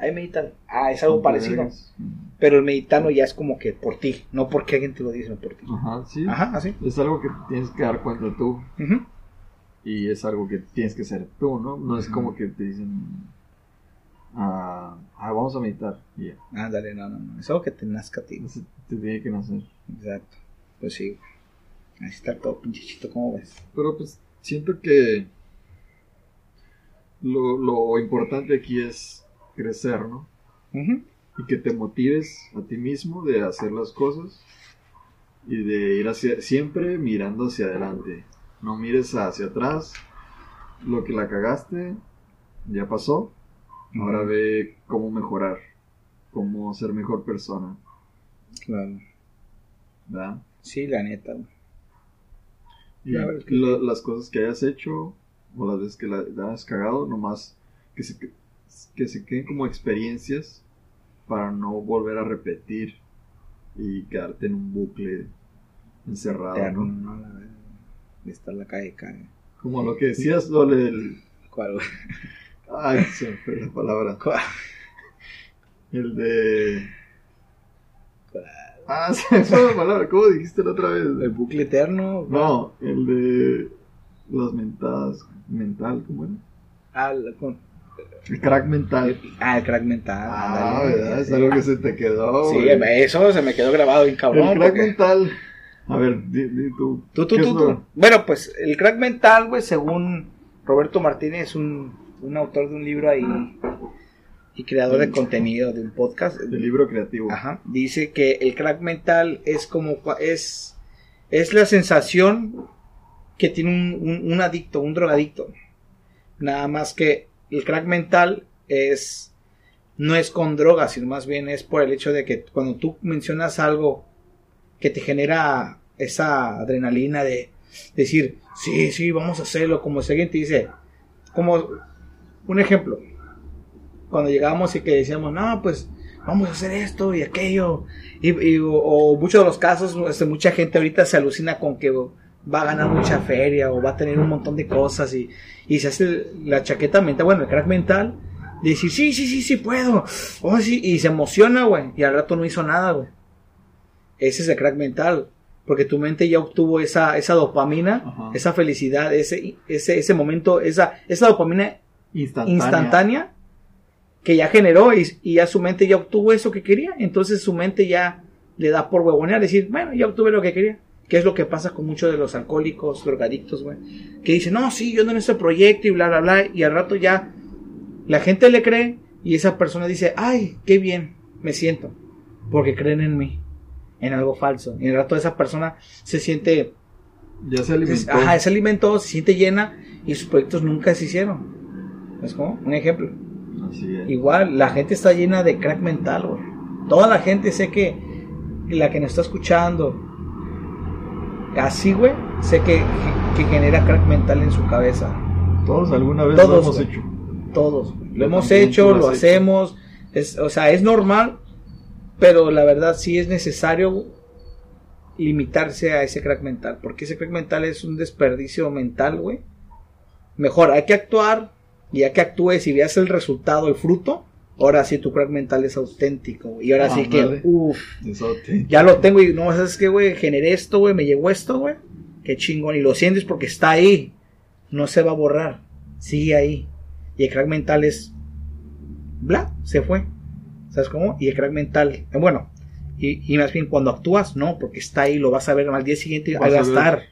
Ahí medítalo. Ah, es algo parecido. Pero el meditano ya es como que por ti, no porque alguien te lo dice, no por ti. Ajá, sí. Ajá, así. Es algo que tienes que dar cuenta tú. Ujú. Y es algo que tienes que hacer tú, ¿no? No es como que te dicen, ah, ah, vamos a meditar. Y ya. Ándale, no, no, no. Es algo que te nazca a ti. Eso te tiene que nacer. Exacto. Pues sí. Ahí está todo pinchito, ¿cómo ves? Pero pues siento que lo, lo importante aquí es crecer, ¿no? Y que te motives a ti mismo de hacer las cosas. y de ir hacia, siempre mirando hacia adelante. No mires hacia atrás. Lo que la cagaste ya pasó. Ahora ve cómo mejorar, cómo ser mejor persona, Claro. ¿verdad? Sí, la neta. Y La las cosas que hayas hecho o las veces que la, la has cagado, nomás que se, que, se queden como experiencias para no volver a repetir y quedarte en un bucle encerrado, Eterno, ¿no? ¿no? La. De estar la calle cague. Como lo que decías, lo del... ¿Cuál, güey? Ay, se fue la palabra. ¿Cuál? El de... ¿Cuál? Ah, se fue la palabra. ¿Cómo dijiste la otra vez? ¿El bucle eterno? No, el de las mentadas mental, ¿cómo era? Ah, la- con- El crack mental. ah, el crack mental. Ah. ¿verdad? Es algo que se te quedó. Sí, güey. eso se me quedó grabado bien cabrón. El crack porque- mental. A ver, di, di tú. Tú, tú, ¿Qué tú, tú. Bueno, pues el crack mental, güey, según Roberto Martínez, un, un autor de un libro ahí y creador de contenido de un podcast. El libro creativo. Ajá. Dice que el crack mental es como es es la sensación que tiene un, un- un adicto, un drogadicto. Nada más que el crack mental es no es con drogas, sino más bien es por el hecho de que cuando tú mencionas algo que te genera esa adrenalina de decir, sí, sí, vamos a hacerlo, como si alguien te dice, como un ejemplo, cuando llegábamos y que decíamos, no, pues vamos a hacer esto y aquello, y, o muchos de los casos, este, mucha gente ahorita se alucina con que va a ganar mucha feria o va a tener un montón de cosas y, y se hace la chaqueta mental, bueno, el crack mental, de decir, sí, sí, sí, sí puedo, oh, sí, y se emociona, güey, y al rato no hizo nada, güey. Ese es el crack mental, porque tu mente ya obtuvo esa, esa dopamina, Ajá. esa felicidad, ese, ese, ese momento, esa, esa dopamina Instantánea. instantánea que ya generó y, y ya su mente ya obtuvo eso que quería. Entonces su mente ya le da por huevonear, decir, bueno, ya obtuve lo que quería. Que es lo que pasa con muchos de los alcohólicos, drogadictos, güey. Que dicen, no, sí, yo ando en ese proyecto y bla, bla, bla. Y al rato ya la gente le cree y esa persona dice, ay, qué bien, me siento. Porque creen en mí, en algo falso. Y al rato esa persona se siente Ya se alimentó. Ajá, se alimentó, se siente llena y sus proyectos nunca se hicieron. ¿Es como? Un ejemplo. Así es. Igual, la gente está llena de crack mental, güey. Toda la gente, sé que la que nos está escuchando, así, güey, sé que, que genera crack mental en su cabeza. Todos alguna vez lo Todos, hemos güey. hecho. Todos. Lo hemos hecho, lo lo hecho. hacemos. Es, o sea, es normal, pero la verdad sí es necesario limitarse a ese crack mental. Porque ese crack mental es un desperdicio mental, güey. Mejor, hay que actuar. Y ya que actúes y veas el resultado, el fruto, ahora sí tu crack mental es auténtico. güey. Y ahora sí Ándale. que, uff, ya lo tengo y no, ¿sabes qué, güey? Generé esto, güey, me llegó esto, güey. Qué chingón. Y lo sientes porque está ahí. No se va a borrar. Sigue ahí. Y el crack mental es. Bla, se fue. ¿Sabes cómo? Y el crack mental. Bueno, y, y más bien cuando actúas, no, porque está ahí, lo vas a ver al día siguiente, Vas ahí va a a ver estar.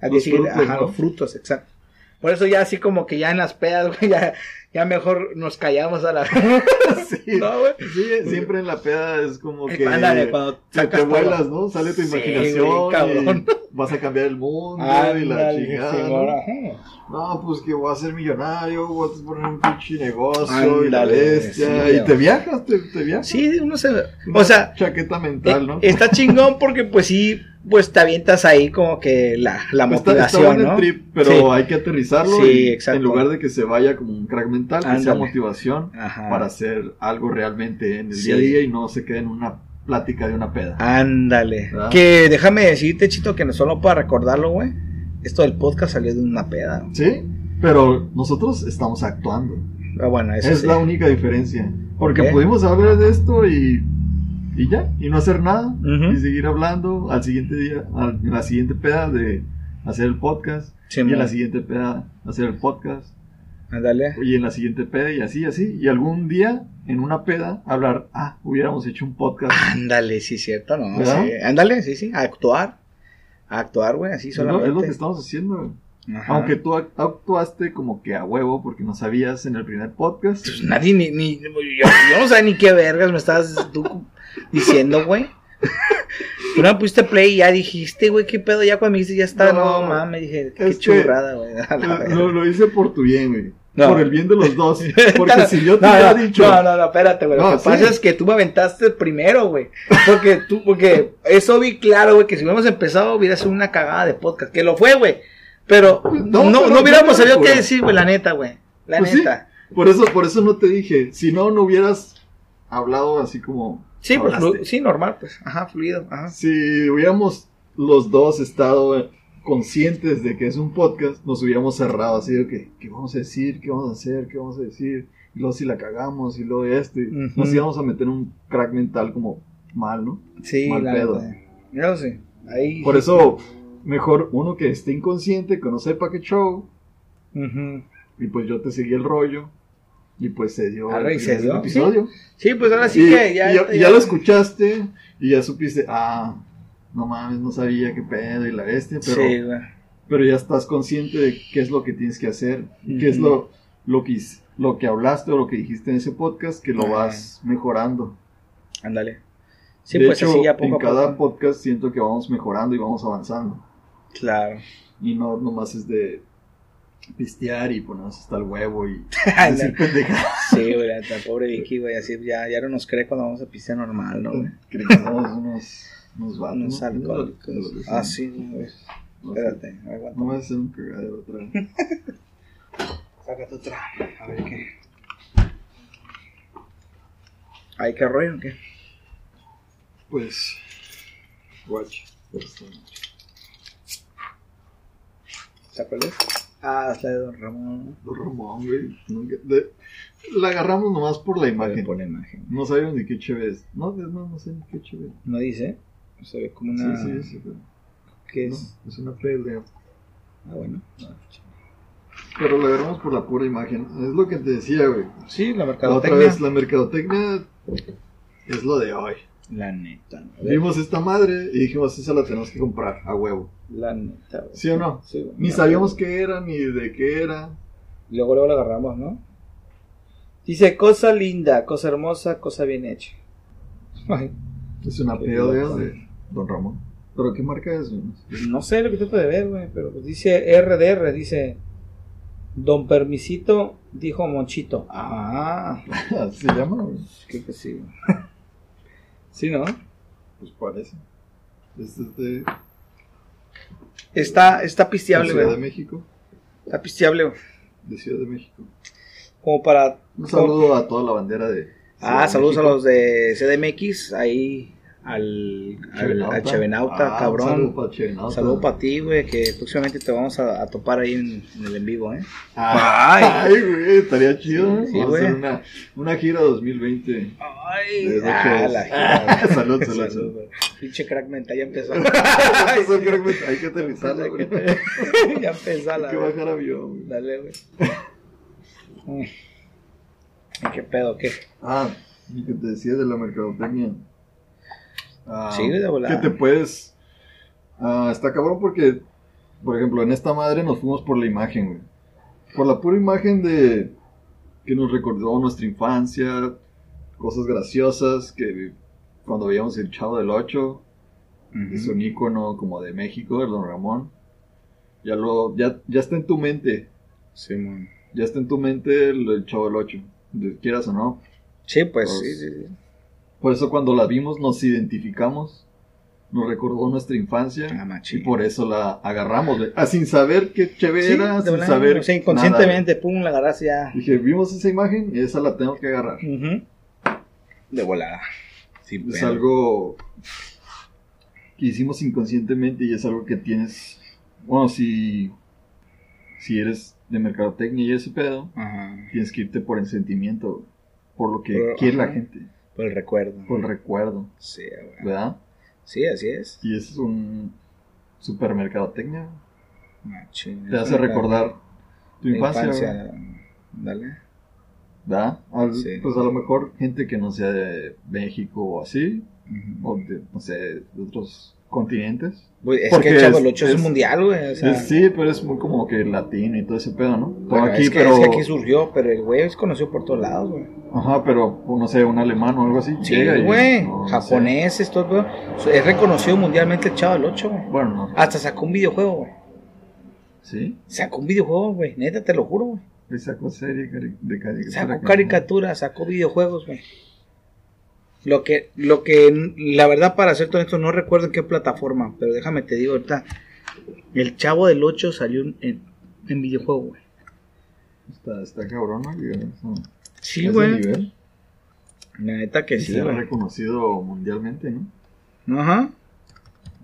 Al día siguiente, frutos, ajá, ¿no? los frutos, exacto. Por eso ya así como que ya en las pedas, *laughs* güey, ya, ya mejor nos callamos a la. *laughs* *laughs* Sí. no, güey. Sí, siempre en la peda es como que Ándale, cuando te vuelas, ¿no? Sale tu Sí, imaginación güey, cabrón. y vas a cambiar el mundo y la chingada, sí, ¿no? No, pues que voy a ser millonario, voy a poner un pinche negocio y la bestia. sí, y te viajas, te, te viajas. Sí, uno se. Una O sea, chaqueta mental, eh, ¿no? está chingón porque, pues sí, pues te avientas ahí como que la, la Está, está motivación, el ¿no? trip, pero Sí. hay que aterrizarlo Sí, y exacto. en lugar de que se vaya como un crack mental, que sea Ándale. motivación Ajá. para hacer algo realmente en el Sí. día a día y no se quede en una plática de una peda. Ándale. ¿Verdad? Que déjame decirte, Chito, que no solo para recordarlo, güey. Esto del podcast salió de una peda. ¿Sí? Pero nosotros estamos actuando. Ah, bueno, eso es sí. la única diferencia. Porque pudimos hablar de esto y, y ya, y no hacer nada, y seguir hablando al siguiente día, en la siguiente peda de hacer el podcast, Sí, y en man. la siguiente peda hacer el podcast, Ándale. y en la siguiente peda, y así, así, y algún día en una peda hablar, ah, hubiéramos hecho un podcast. Ándale, sí, cierto, ¿no? ¿Verdad? Sí. Ándale, sí, sí. A actuar. A actuar, güey, así solamente. es lo que estamos haciendo. Ajá. Aunque tú act- actuaste como que a huevo porque no sabías en el primer podcast. Pues nadie ni, ni yo, yo no sabía ni qué vergas me estabas tú diciendo, güey. *laughs* Tú no pusiste play y ya dijiste, güey, qué pedo, ya cuando me dijiste ya está, no, No, mames, dije, qué churrada, güey. *laughs* lo- lo hice por tu bien, güey. No. Por el bien de los dos. *laughs* Porque si yo te no, hubiera dicho. No, no, no, espérate, güey. Lo que pasa sí. es que tú me aventaste primero, güey. Porque tú, porque eso vi claro, güey, que si hubiéramos empezado hubiera sido una cagada de podcast. Que lo fue, güey. Pero No, no, no, pero hubiéramos sabido qué decir, güey, la neta, güey. La Pues sí. neta. Por eso, por eso no te dije. Si no, no hubieras hablado así como. Sí, pues, hablaste. sí, normal, pues. Ajá, fluido. Ajá. Si hubiéramos los dos estado conscientes de que es un podcast, nos hubiéramos cerrado así de que, ¿qué vamos a decir? ¿Qué vamos a hacer? ¿Qué vamos a decir? Y luego si la cagamos y luego esto. y Ujú. Nos íbamos a meter un crack mental como mal, ¿no? Sí, Mal la pedo. Yo sí. Ahí. Por eso, mejor uno que esté inconsciente, que no sepa qué show, y pues yo te seguí el rollo, y pues se dio el se dio, episodio. Sí, pues ahora sí y, que ya. y ya, y ya lo escuchaste, y ya supiste, ah, no mames, no sabía qué pedo y la bestia, pero, Sí, pero ya estás consciente de qué es lo que tienes que hacer, y qué es lo, lo, que, lo que hablaste o lo que dijiste en ese podcast, que lo vas mejorando. Ándale. Sí, de pues hecho, así ya poco en a cada podcast siento que vamos mejorando y vamos avanzando. Claro. Y no nomás es de pistear y ponernos hasta el huevo y *laughs* decir pendejadas. Sí, güey, la pobre Vicky, güey, así ya, ya no nos cree cuando vamos a pistear normal, ¿no, güey? Somos unos, vatos. Unos ¿no? alcohólicos. No, Ah, sí, no sé. Espérate, aguanta. No voy a hacer un cagadero otra vez. *laughs* Sácate otra. A ver qué. ¿Hay que rollo o qué? Pues, watch. ¿Sácale? Ah, es la de Don Ramón. Don Ramón, güey. nunca- de- La agarramos nomás por la imagen. Por la imagen. No sabíamos ni qué chévere es. No, no, no sé ni qué chévere. No dice. Se ve como una. Sí, sí, sí. pero ¿Qué no, es? es una pelea. Ah, bueno. Pero la agarramos por la pura imagen. Es lo que te decía, güey. Sí, la La otra mercadotecnia. vez, la mercadotecnia es lo de hoy. La neta. ¿no? Vimos esta madre y dijimos, esa la tenemos que comprar a huevo. La neta. güey. ¿Sí o no? Sí. Ni sabíamos qué era, ni de qué era. Luego, luego la agarramos, ¿no? Dice, cosa linda, cosa hermosa, cosa bien hecha. *laughs* Ay, Es una loco. de Don Ramón. ¿Pero qué marca es? no sé lo que trato de ver, güey, pero pues dice RDR, dice, Don Permisito dijo Monchito. Ah, *laughs* se llama, güey. creo que sí. güey. *laughs* sí, ¿no? Pues parece. Este es de Está, está de pisteable, Ciudad de. México. Está pisteable, güey. De Ciudad de México. Como para... Un saludo a toda la bandera de. Ah, de saludos a los de CDMX, ahí al, al, al Chevenauta, Ah, cabrón. Un saludo para Chevenauta. Ti, güey, que próximamente te vamos a, a topar ahí en, en el en vivo, ¿eh? Ay, *laughs* Ay. güey, estaría chido. Sí, Vamos a hacer una, una gira 2020. Ay, De ah, la gira. *laughs* Salud, salud, salud. Pinche crack mental, ya empezó. Eso creo que hay que aterrizarlo, *laughs* Hay güey. que- ya empezó Hay la que bajar avión, güey. Dale, güey. Mm. ¿Y ¿Qué pedo? ¿Qué? Ah, y que te decía de la mercadotecnia. Ah, Sí, de volada. Que te puedes. Ah, está cabrón porque, por ejemplo, en esta madre nos fuimos por la imagen, güey. Por la pura imagen de. que nos recordó nuestra infancia, cosas graciosas, que cuando veíamos el Chavo del 8, es un ícono como de México, el Don Ramón. Ya lo. ya, ya está en tu mente. Simón. Ya está en tu mente el, el Chavo del 8. de- Quieras o no. Sí, pues, Pues, sí, sí, sí. Por eso cuando la vimos nos identificamos, nos recordó nuestra infancia Ah, y por eso la agarramos. Ah, sin saber qué chévere Sí, era, sin saber O sea, nada, inconscientemente, pum, la agarras ya. Dije, vimos esa imagen y esa la tengo que agarrar. De volada. Sí, Es algo que hicimos inconscientemente y es algo que tienes, bueno, si, si eres de mercadotecnia y ese pedo, tienes que irte por el sentimiento, por lo que quiere la gente, Por el recuerdo. por el recuerdo, Sí, güey. ¿verdad? Sí, así es. Y es un supermercadotecnia. Machín. Te hace recordar tu infancia, güey, Dale. ¿verdad? Al- Sí. Pues a lo mejor gente que no sea de México o así, o de, no sé, de otros continentes. Güey, es Porque que el Chavo del 8 es, es- mundial, güey. O sea, sí, pero es muy como que latino y todo ese pedo, ¿no? Bueno, aquí, es, que, pero. es que aquí surgió, pero el güey es conocido por todos lados, güey. Ajá, pero no sé, un alemán o algo así. Sí, güey. no. Japoneses, todo, güey. Es reconocido mundialmente el Chavo del 8, güey. Bueno, no. Hasta sacó un videojuego, güey. Sí. Sacó un videojuego, güey. Neta, te lo juro, güey. Sacó serie de caricatura. Sacó caricaturas, sacó videojuegos, güey. Lo que, lo que, la verdad, para ser honesto, no recuerdo en qué plataforma, pero déjame te digo ahorita. El Chavo del 8 salió en, en, videojuego, güey. Está, está cabrón, ¿no? Sí, güey. La neta que Y sí, güey. reconocido mundialmente, ¿no? Ajá.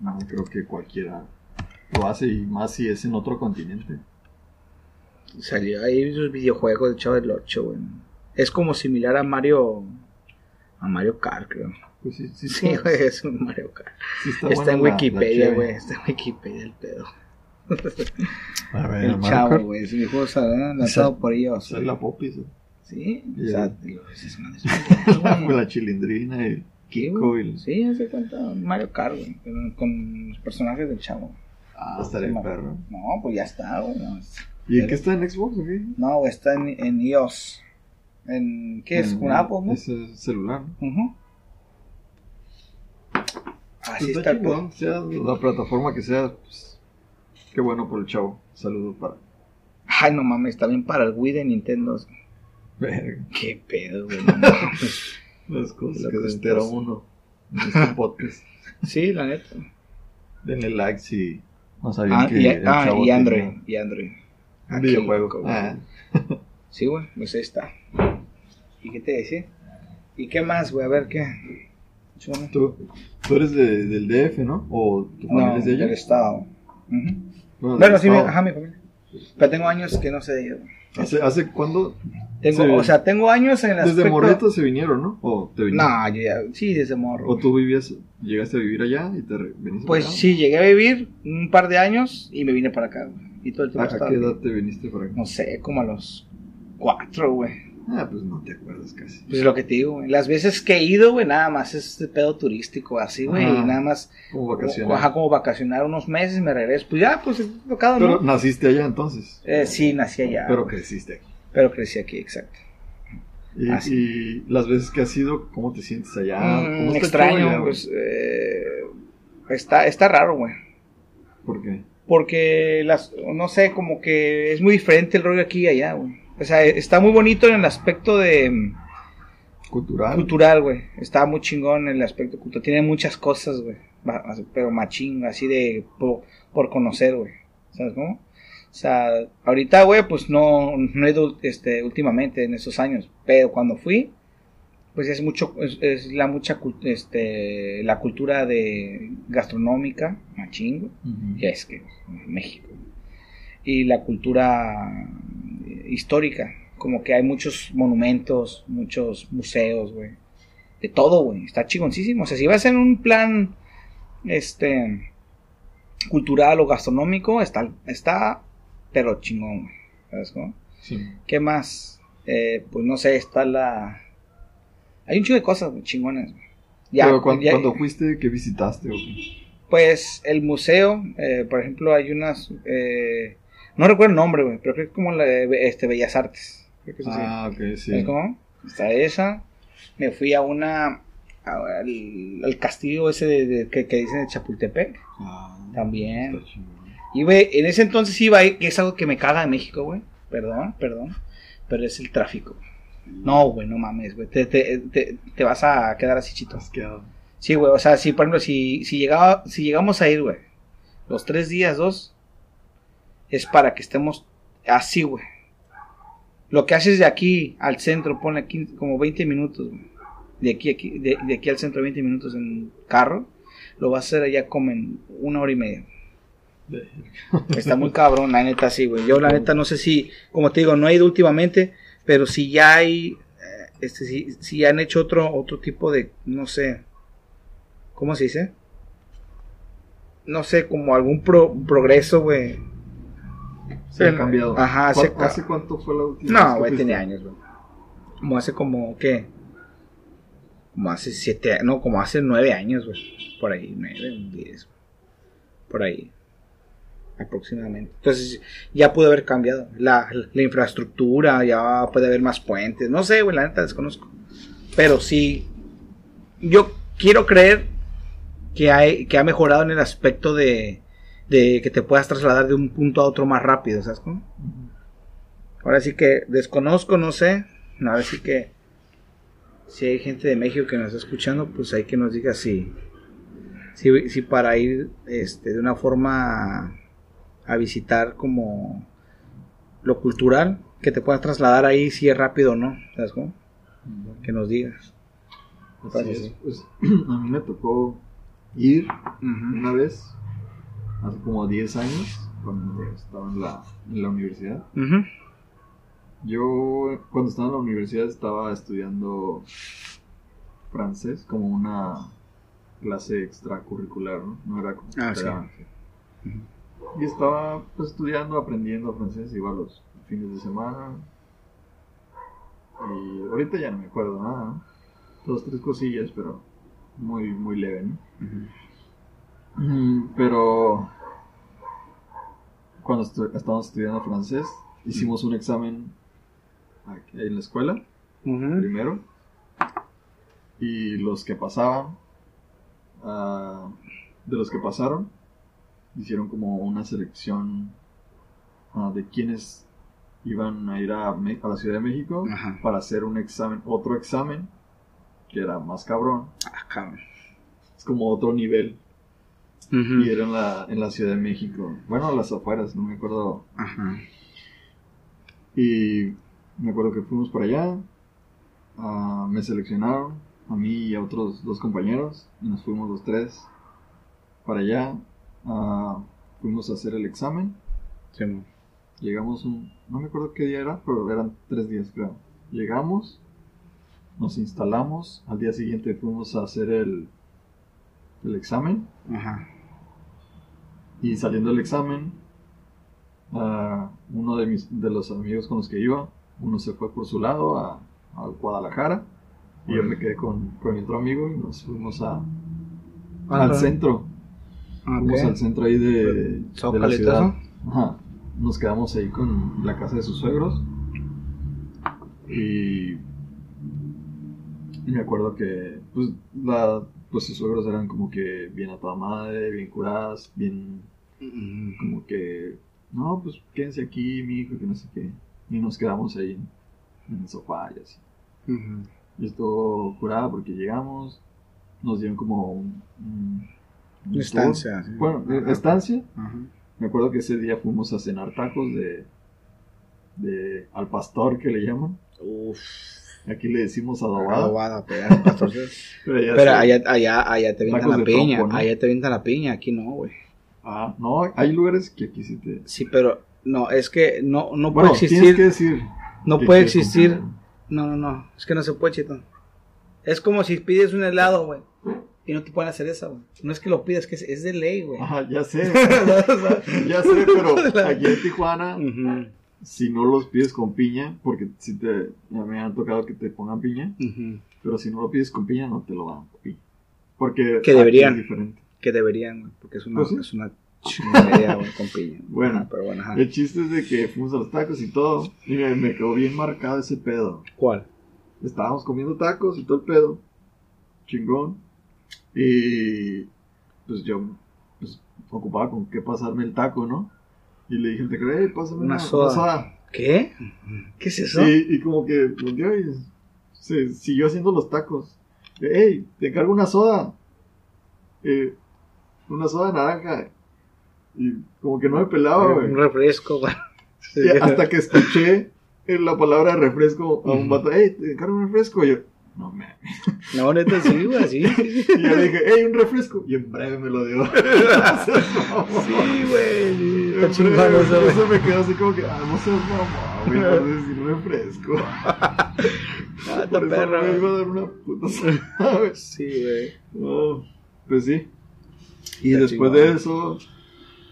No, creo que cualquiera lo hace y más si es en otro continente. Salió ahí sus videojuegos del Chavo del 8, güey. Es como similar a Mario. A Mario Kart, creo. Pues sí, sí, Sí, güey, es un Mario Kart. sí Está, en la- la Wikipedia, güey. Está en Wikipedia el pedo. A ver, El Mario Chavo, Kart. güey. Es un juego lanzado Esa- por ellos. Es la popis. Sí, Y o sea, el- digo, esa es una *laughs* desmadre, Con güey. la chilindrina y ¿Qué, Kiko güey? y- Sí, hace cuenta Mario Kart, güey. pero Con los personajes del chavo. Ah, estaría Sí, perro. No, pues ya está, güey. No, es- ¿Y en qué está en Xbox o qué? no, güey, está en, en iOS. En, ¿Qué es? En- ¿Un Apple, no? Ese celular, ¿no? Ujú. Así Pues está el chingón, sea la plataforma que sea, pues, qué bueno por el chavo. Saludos para. Ay, no mames, también para el Wii de Nintendo. Verga, Qué pedo, güey. no mames. *laughs* las cosas Lo que se entera uno en este podcast. sí, la neta. Denle like si no sabían Ah, que y, el ah, chavo y Android. Y Android. Un Aquí, videojuego. Ah, Sí, güey, pues ahí está. ¿Y qué te decía? ¿Y qué más, güey? A ver, ¿qué? ¿tú, tú eres de- del DF, ¿no? ¿O tu familia No, es de allá? del estado. Ujú. Bueno, del Bueno, sí, mi, ajá, mi familia. Pero tengo años que no sé de ellos. ¿Hace, ¿Hace cuándo? Tengo, Sí. o sea, tengo años en el Desde aspecto- Morreto se vinieron, ¿no? ¿O te viniste? No, yo ya, sí, desde morro. ¿O tú vivías, llegaste a vivir allá y te viniste Pues para acá? sí, llegué a vivir un par de años y me vine para acá, güey. Y todo el ¿A, tiempo a qué edad te viniste para acá? No sé, como a los cuatro, güey. Ah, pues no te acuerdas casi. Pues lo que te digo, güey. Las veces que he ido, güey, nada más es de pedo turístico, así, güey. Ajá. Y nada más, Como ajá, como vacacionar unos meses y me regreso. Pues ya, pues he tocado, Pero ¿no? naciste allá entonces. Eh, sí, nací allá. Pero güey. creciste aquí. pero crecí aquí, exacto. Y, las veces que has ido, ¿cómo te sientes allá? Mm, ¿Cómo está extraño, allá, pues, eh, está, está raro, güey. ¿Por qué? Porque las, no sé, como que es muy diferente el rollo aquí y allá, güey. O sea, está muy bonito en el aspecto de mm, ¿Cultural? cultural, güey. Está muy chingón en el aspecto cultural. Tiene muchas cosas, güey. Pero machín, así de por, por conocer, güey. ¿Sabes cómo? O sea, ahorita, güey, pues no, no he ido este, últimamente en esos años. Pero cuando fui, pues es mucho, es, es la mucha este, la cultura de gastronómica, machín, güey. Ujú. Ya es que México. Y la cultura histórica, como que hay muchos monumentos, muchos museos, güey. De todo, güey. Está chingoncísimo. O sea, si vas en un plan este cultural o gastronómico, está, está pero chingón, güey. ¿Sabes cómo? Sí. ¿Qué más? Eh, pues no sé, está la... Hay un chingo de cosas güey, chingonas. güey. Ya, Pero cuando, ya- cuando fuiste, ¿qué visitaste? pues el museo, eh, por ejemplo, hay unas... eh, no recuerdo el nombre, güey, pero creo que es como la de este, Bellas Artes. Creo que es así. Ah, ok, sí. ¿Sabes cómo? Está esa. Me fui a una... a- al, al castillo ese de, de- que, que dicen de Chapultepec. Ah, También. está chingón. Y, güey, en ese entonces iba que es algo que me caga de México, güey. Perdón, perdón. Pero es el tráfico. No, güey, no mames, güey. Te, te, te, te vas a quedar así chito. Sí, güey, o sea, si por ejemplo, si, si, llegaba, si llegamos a ir, güey, los tres días, dos, es para que estemos así, güey. Lo que haces de aquí al centro, pone aquí como 20 minutos, güey. De aquí, aquí de, de aquí al centro 20 minutos en carro, lo vas a hacer allá como en una hora y media. Está muy cabrón, la neta, sí, güey. Yo, la neta, no sé si, como te digo, no he ido últimamente, pero si ya hay, eh, este, si, si han hecho otro, otro tipo de, no sé, ¿cómo se dice? No sé, como algún pro- progreso, güey. Se ha cambiado. Ajá, ¿Cu- hace- ¿Hace cuánto fue la última No, güey, tiene años, güey. Como hace como, ¿qué? Como hace siete, no, como hace nueve años, güey. Por ahí, nueve, diez. por ahí aproximadamente. Entonces ya pudo haber cambiado la, la infraestructura, ya puede haber más puentes, no sé, güey, la neta desconozco. Pero sí, yo quiero creer que, hay, que ha mejorado en el aspecto de, de que te puedas trasladar de un punto a otro más rápido, ¿sabes cómo? Ahora sí que desconozco, no sé, ahora sí que si hay gente de México que nos está escuchando, pues hay que nos diga si, si, si para ir este, de una forma a visitar como lo cultural, que te puedas trasladar ahí si es rápido o no, ¿sabes cómo? Que nos digas. Así es, pues, *clears throat* a mí me tocó ir una vez, hace como 10 años, cuando estaba en la, en la universidad. Yo, cuando estaba en la universidad, estaba estudiando francés como una clase extracurricular, ¿no? No era como Ah, sí. Y estaba pues, estudiando, aprendiendo francés, iba los fines de semana. Y ahorita ya no me acuerdo nada, ¿no? Dos, tres cosillas, pero muy, muy leve, ¿no? Pero cuando estu- estábamos estudiando francés, hicimos un examen aquí en la escuela, primero, y los que pasaban, ah, de los que pasaron, hicieron como una selección ah, de quienes iban a ir a, Me- a la Ciudad de México Ajá. para hacer un examen, otro examen, que era más cabrón, Ah, cabrón. es como otro nivel. Y era en la, en la Ciudad de México. Bueno, a las afueras, no me acuerdo. Ajá. Y me acuerdo que fuimos para allá. ah, me seleccionaron, a mí y a otros dos compañeros. Y nos fuimos los tres para allá. ah, fuimos a hacer el examen. Sí. Llegamos un... No me acuerdo qué día era, pero eran tres días, creo. Llegamos, nos instalamos. Al día siguiente fuimos a hacer el, el examen. Ajá. Y saliendo del examen, ah, uno de, mis, de los amigos con los que iba, uno se fue por su lado a, a Guadalajara y yo me quedé con, con mi otro amigo y nos fuimos a, al Ah, centro. ok. Fuimos al centro ahí de, de la ciudad. Ajá. Nos quedamos ahí con la casa de sus suegros. Y, y me acuerdo que pues, la, pues sus suegros eran como que bien a toda madre, bien curadas, bien. Como que, no, pues quédense aquí, mi hijo, que no sé qué. Y nos quedamos ahí en, en el sofá y así. Ujú. Y estuvo curada porque llegamos, nos dieron como un... un-. Estancia, sí. Bueno, Ajá. estancia. Ajá. Me acuerdo que ese día fuimos a cenar tacos de, de al pastor que le llaman. Uf. Aquí le decimos adobada. Adobada, pero, pastor. *laughs* Pero allá allá, allá, allá te la piña. trompo, ¿no? Allá te avientan la piña, aquí no, güey. Ah, no, hay lugares que aquí sí te... Sí, pero no, es que no, no Bueno, puede tienes que existir. decir... No que puede existir. comprar. No, no, no. Es que no se puede, chito. Es como si pides un helado, güey. Y no te pueden hacer esa, güey. No es que lo pidas, es que es, es de ley, güey. Ajá, ya sé. *laughs* *laughs* ya sé, pero *laughs* aquí en Tijuana, si no los pides con piña, porque si te... Ya me han tocado que te pongan piña, pero si no lo pides con piña, no te lo dan con piña. Porque Que deberían. es diferente. Que deberían, güey. Porque es una, Pues sí. es una chingonería, güey, con piña. *laughs* Bueno. Ajá, pero bueno, ajá. El chiste es de que fuimos a los tacos y todo, y me, me quedó bien marcado ese pedo. ¿Cuál? Estábamos comiendo tacos y todo el pedo. Chingón. Y pues yo pues, ocupaba con qué pasarme el taco, ¿no? Y le dije al taquero, hey, pásame Una una, soda". ¿Qué? ¿Qué es eso? Sí, y como que volteó y se siguió haciendo los tacos. Hey, te encargo una soda. Eh, una soda naranja. Y como que no me pelaba, güey. un refresco, güey. *laughs* Sí. Hasta que escuché la palabra refresco a un vato, hey, te encargo un refresco. Y yo, no mames. *laughs* No, neta, sí, güey, sí. *laughs* Y yo le dije, hey, un refresco. Y en breve me lo dio. Sí, güey. Está eso, me quedó así como que, ah, no seas mamá, güey, por decir refresco. Ah, Por eso perro, me iba a dar una puta. Sí, güey. No, pues sí. Y Está después chingón. de eso,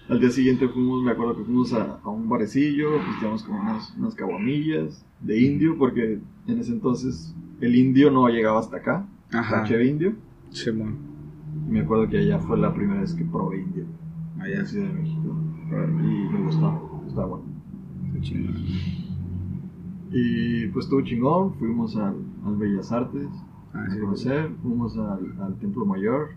al día siguiente fuimos, me acuerdo que fuimos a, a un barecillo, pisteamos como unas, unas caguamillas de indio, porque en ese entonces el indio no llegaba hasta acá, Ajá. cheve indio. Simón. Me acuerdo que allá fue la primera vez que probé indio. Allá. en Ciudad de México. Y me gustó, está bueno. Qué chingón. Y pues estuvo chingón, fuimos al, al Bellas Artes Ah, a sí, conocer, fuimos al, al Templo Mayor,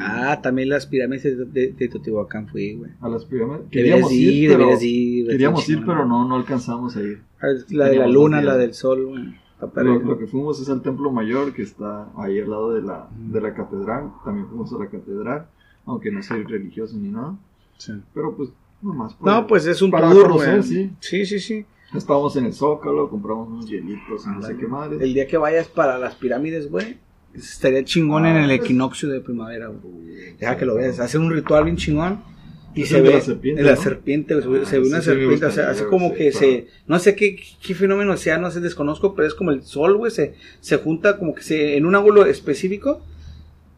Ah, también las pirámides de, de, de Teotihuacán fui, güey. a las pirámides. Queríamos ir, ir, pero, ir, queríamos ir, pero no, no alcanzamos a ir. Ah, La de la luna, la del sol, güey. Lo, que fuimos es al Templo Mayor, que está ahí al lado de la, de la catedral. También fuimos a la catedral, aunque no soy religioso ni nada. Sí. Pero pues, nomás por- No, pues es un para tour, conocer, sí. Sí, sí, sí. Estábamos en el Zócalo, compramos unos hielitos, no sé qué madre. El día que vayas para las pirámides, güey, estaría chingón Ah, en el pues- equinoccio de primavera, güey. Deja que lo veas. Hacen un ritual bien chingón. Y se ve la serpiente, de la ¿no? serpiente, güey, se ve- Ah, se ve una sí serpiente, o sea, hace como que claro. se, no sé qué, qué fenómeno sea, no sé, desconozco, pero es como el sol, güey, se, se junta como que se, en un ángulo específico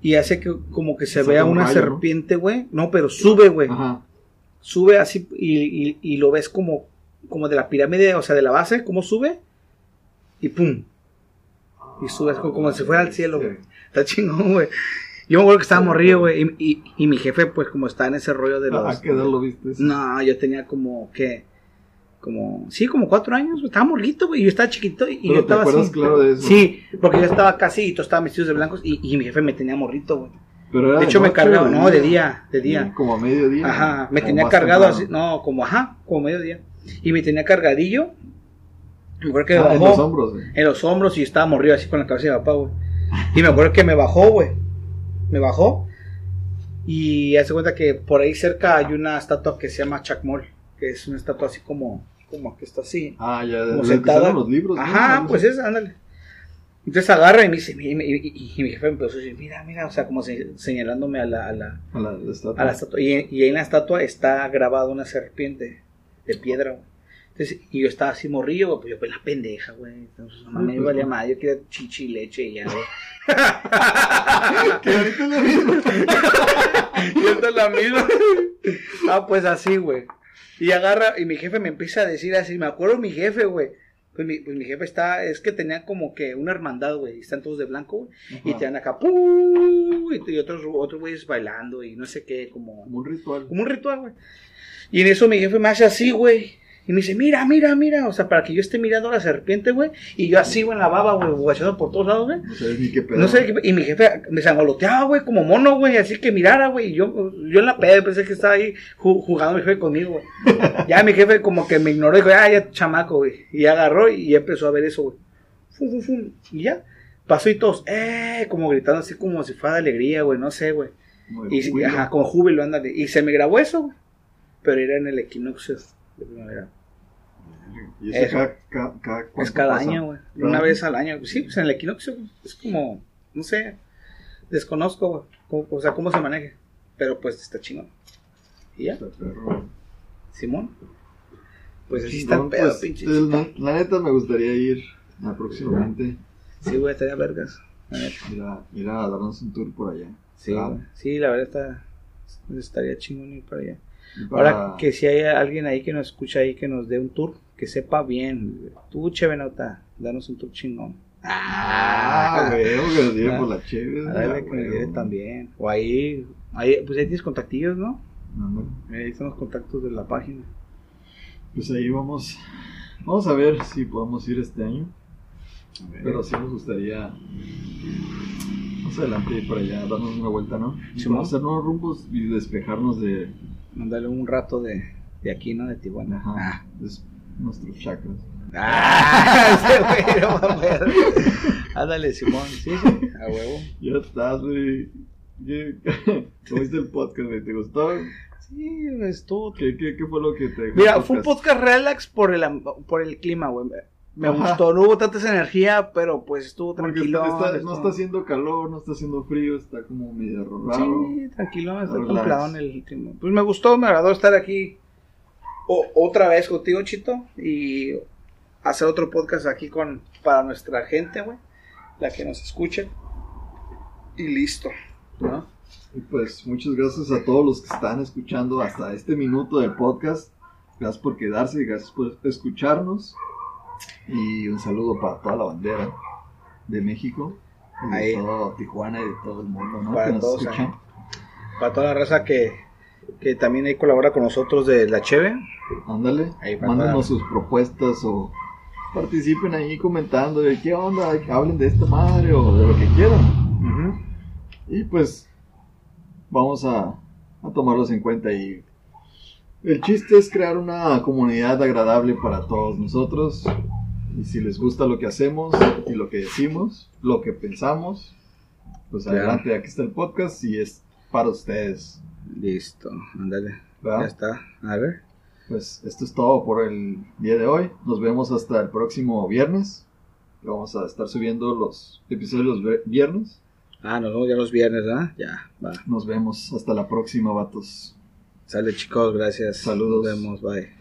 y hace que como que se vea un una rayo, ¿no? serpiente, güey, no, pero sube, güey, sube así y, y, y lo ves como, como de la pirámide, o sea, de la base, como sube y pum, y sube así como, si fuera al cielo, güey. Está chingón, güey. Yo me acuerdo que estaba morrido, güey. Y, y, y mi jefe, pues, como está en ese rollo de los. ¿A qué edad lo viste? No, yo tenía como, ¿qué? Como, sí, como cuatro años. Estaba morrito, güey. y Yo estaba chiquito y Pero yo te estaba acuerdas así. claro de eso. Sí, porque yo estaba casi y todos estaban vestidos de blancos y, y mi jefe me tenía morrito, güey. Pero era De hecho, me cargaba, no, de día, de día. Como a mediodía. Ajá, me tenía cargado temprano. así, no, como, ajá, como mediodía. Y me tenía cargadillo. Me acuerdo que me Ah, en bajó los hombros, güey. en los hombros y estaba morrido así con la cabeza de papá, güey. Y me acuerdo que me bajó, güey. Me bajó. Y hace cuenta que por ahí cerca hay una estatua que se llama Chacmol, que es una estatua así como, como que está así. Ah, ya, Como sentada. los libros. Ajá, pues es, ándale. Entonces agarra y me dice, y, y- y- y mi jefe me empezó a decir, mira, mira, o sea, como se- señalándome a la, a la, A la, la estatua. a la estatua. Y, y ahí en la estatua está grabada una serpiente de piedra, güey. Entonces, y yo estaba así morrillo, güey, pues yo pues la pendeja, güey. Entonces, no me valía más, yo quería chichi y leche y ya, güey. *laughs* Que ahorita es lo mismo. *laughs* y esta es la misma. ah, pues así, güey. Y agarra, y mi jefe me empieza a decir así, me acuerdo mi jefe, güey. Pues mi, pues mi jefe está, es que tenía como que una hermandad, güey. y Están todos de blanco, güey. Y te dan acá, ¡pum! Y, y otros, otros güeyes bailando y no sé qué, como, Como un ritual. como un ritual, güey. Y en eso mi jefe me hace así, güey. Y me dice, mira, mira, mira. O sea, para que yo esté mirando a la serpiente, güey. Y yo así, güey, en la baba, güey, guachando por todos lados, güey. No sabes ni qué pedo. No sé, qué- y mi jefe me sangoloteaba, güey, como mono, güey, así que mirara, güey, y yo, yo en la peda pensé que estaba ahí ju- jugando mi jefe conmigo, güey. *laughs* Ya mi jefe como que me ignoró, dijo, ah, ya, chamaco, güey, y agarró y empezó a ver eso, güey. Fum, fum, fum, y ya, pasó y todos, eh, como gritando así como si fuera de alegría, güey, no sé, güey. Y, ajá, como júbilo, ándale, y se me grabó eso, güey, pero era en el equinoccio de primavera. Y eso Eso. cada, cada, cada, Es ¿cuánto cada pasa? año, güey. Una vez al año. Sí, pues en el equinoccio. Es como, no sé, desconozco, cómo- O sea, cómo se maneje. Pero pues está chingón. Y ya, Está perro. Simón. Pues así está el pedo, pues, pinche. la, la neta me gustaría ir próximamente. Sí, güey, estaría vergas. neta. Ir a, darnos un tour por allá. Sí. Sí, la verdad está, estaría chingón ir para allá. para- Ahora que si hay alguien ahí que nos escucha ahí que nos dé un tour, que sepa bien. Tú, Chevenota, danos un tour chingón. Ah, güey, que nos lleve Ah. por la chévere. A ver, que nos lleve también. O ahí, ahí, pues ahí tienes contactillos, ¿no? Ahí están los contactos de la página. Pues ahí vamos. Vamos a ver si podemos ir este año. A. Pero sí nos gustaría más adelante ir para allá, darnos una vuelta, ¿no? Y Simón. conocer nuevos rumbos y despejarnos de Mándale un rato de, de aquí, ¿no? De Tijuana. ajá, Ah. Nuestros chakras. Ah, *laughs* ese güey no va a ver. Ándale, Simón. Sí, sí, a huevo. Ya estás, güey. ¿Qué- *laughs* ¿Cómo viste el podcast, güey? ¿Te gustó? Sí, estuvo. ¿Qué, qué, qué fue lo que te dejó Mira, fue un podcast relax por el, por el clima, güey. Me Ajá. gustó, no hubo tanta energía, pero pues estuvo tranquilo. está- está- no está haciendo calor, no está haciendo frío, está como medio raro. Sí, tranquilo, está templado en el clima. Pues me gustó, me agradó estar aquí o- otra vez contigo, Chito, y hacer otro podcast aquí con para nuestra gente, güey, la que nos escuche. Y listo, ¿no? Y pues muchas gracias a todos los que están escuchando hasta este minuto del podcast. Gracias por quedarse y gracias por escucharnos. Y un saludo para toda la bandera de México, y de todo Tijuana y de todo el mundo, ¿no? Para todos. Para toda la raza que, que también ahí colabora con nosotros de la Cheve. Ándale, mándenos sus propuestas o participen ahí comentando de qué onda, hablen de esta madre o de lo que quieran. Y pues vamos a, a tomarlos en cuenta y el chiste es crear una comunidad agradable para todos nosotros. Y si les gusta lo que hacemos y lo que decimos, lo que pensamos, pues Ya. adelante, aquí está el podcast y es para ustedes. Listo, ándale. Ya está. A ver. Pues esto es todo por el día de hoy. Nos vemos hasta el próximo viernes. Vamos a estar subiendo los episodios los viernes. Ah, nos vemos ya los viernes, ¿ah? Ya, va. Nos vemos hasta la próxima, vatos. Sale chicos, gracias. Saludos. Nos vemos, bye.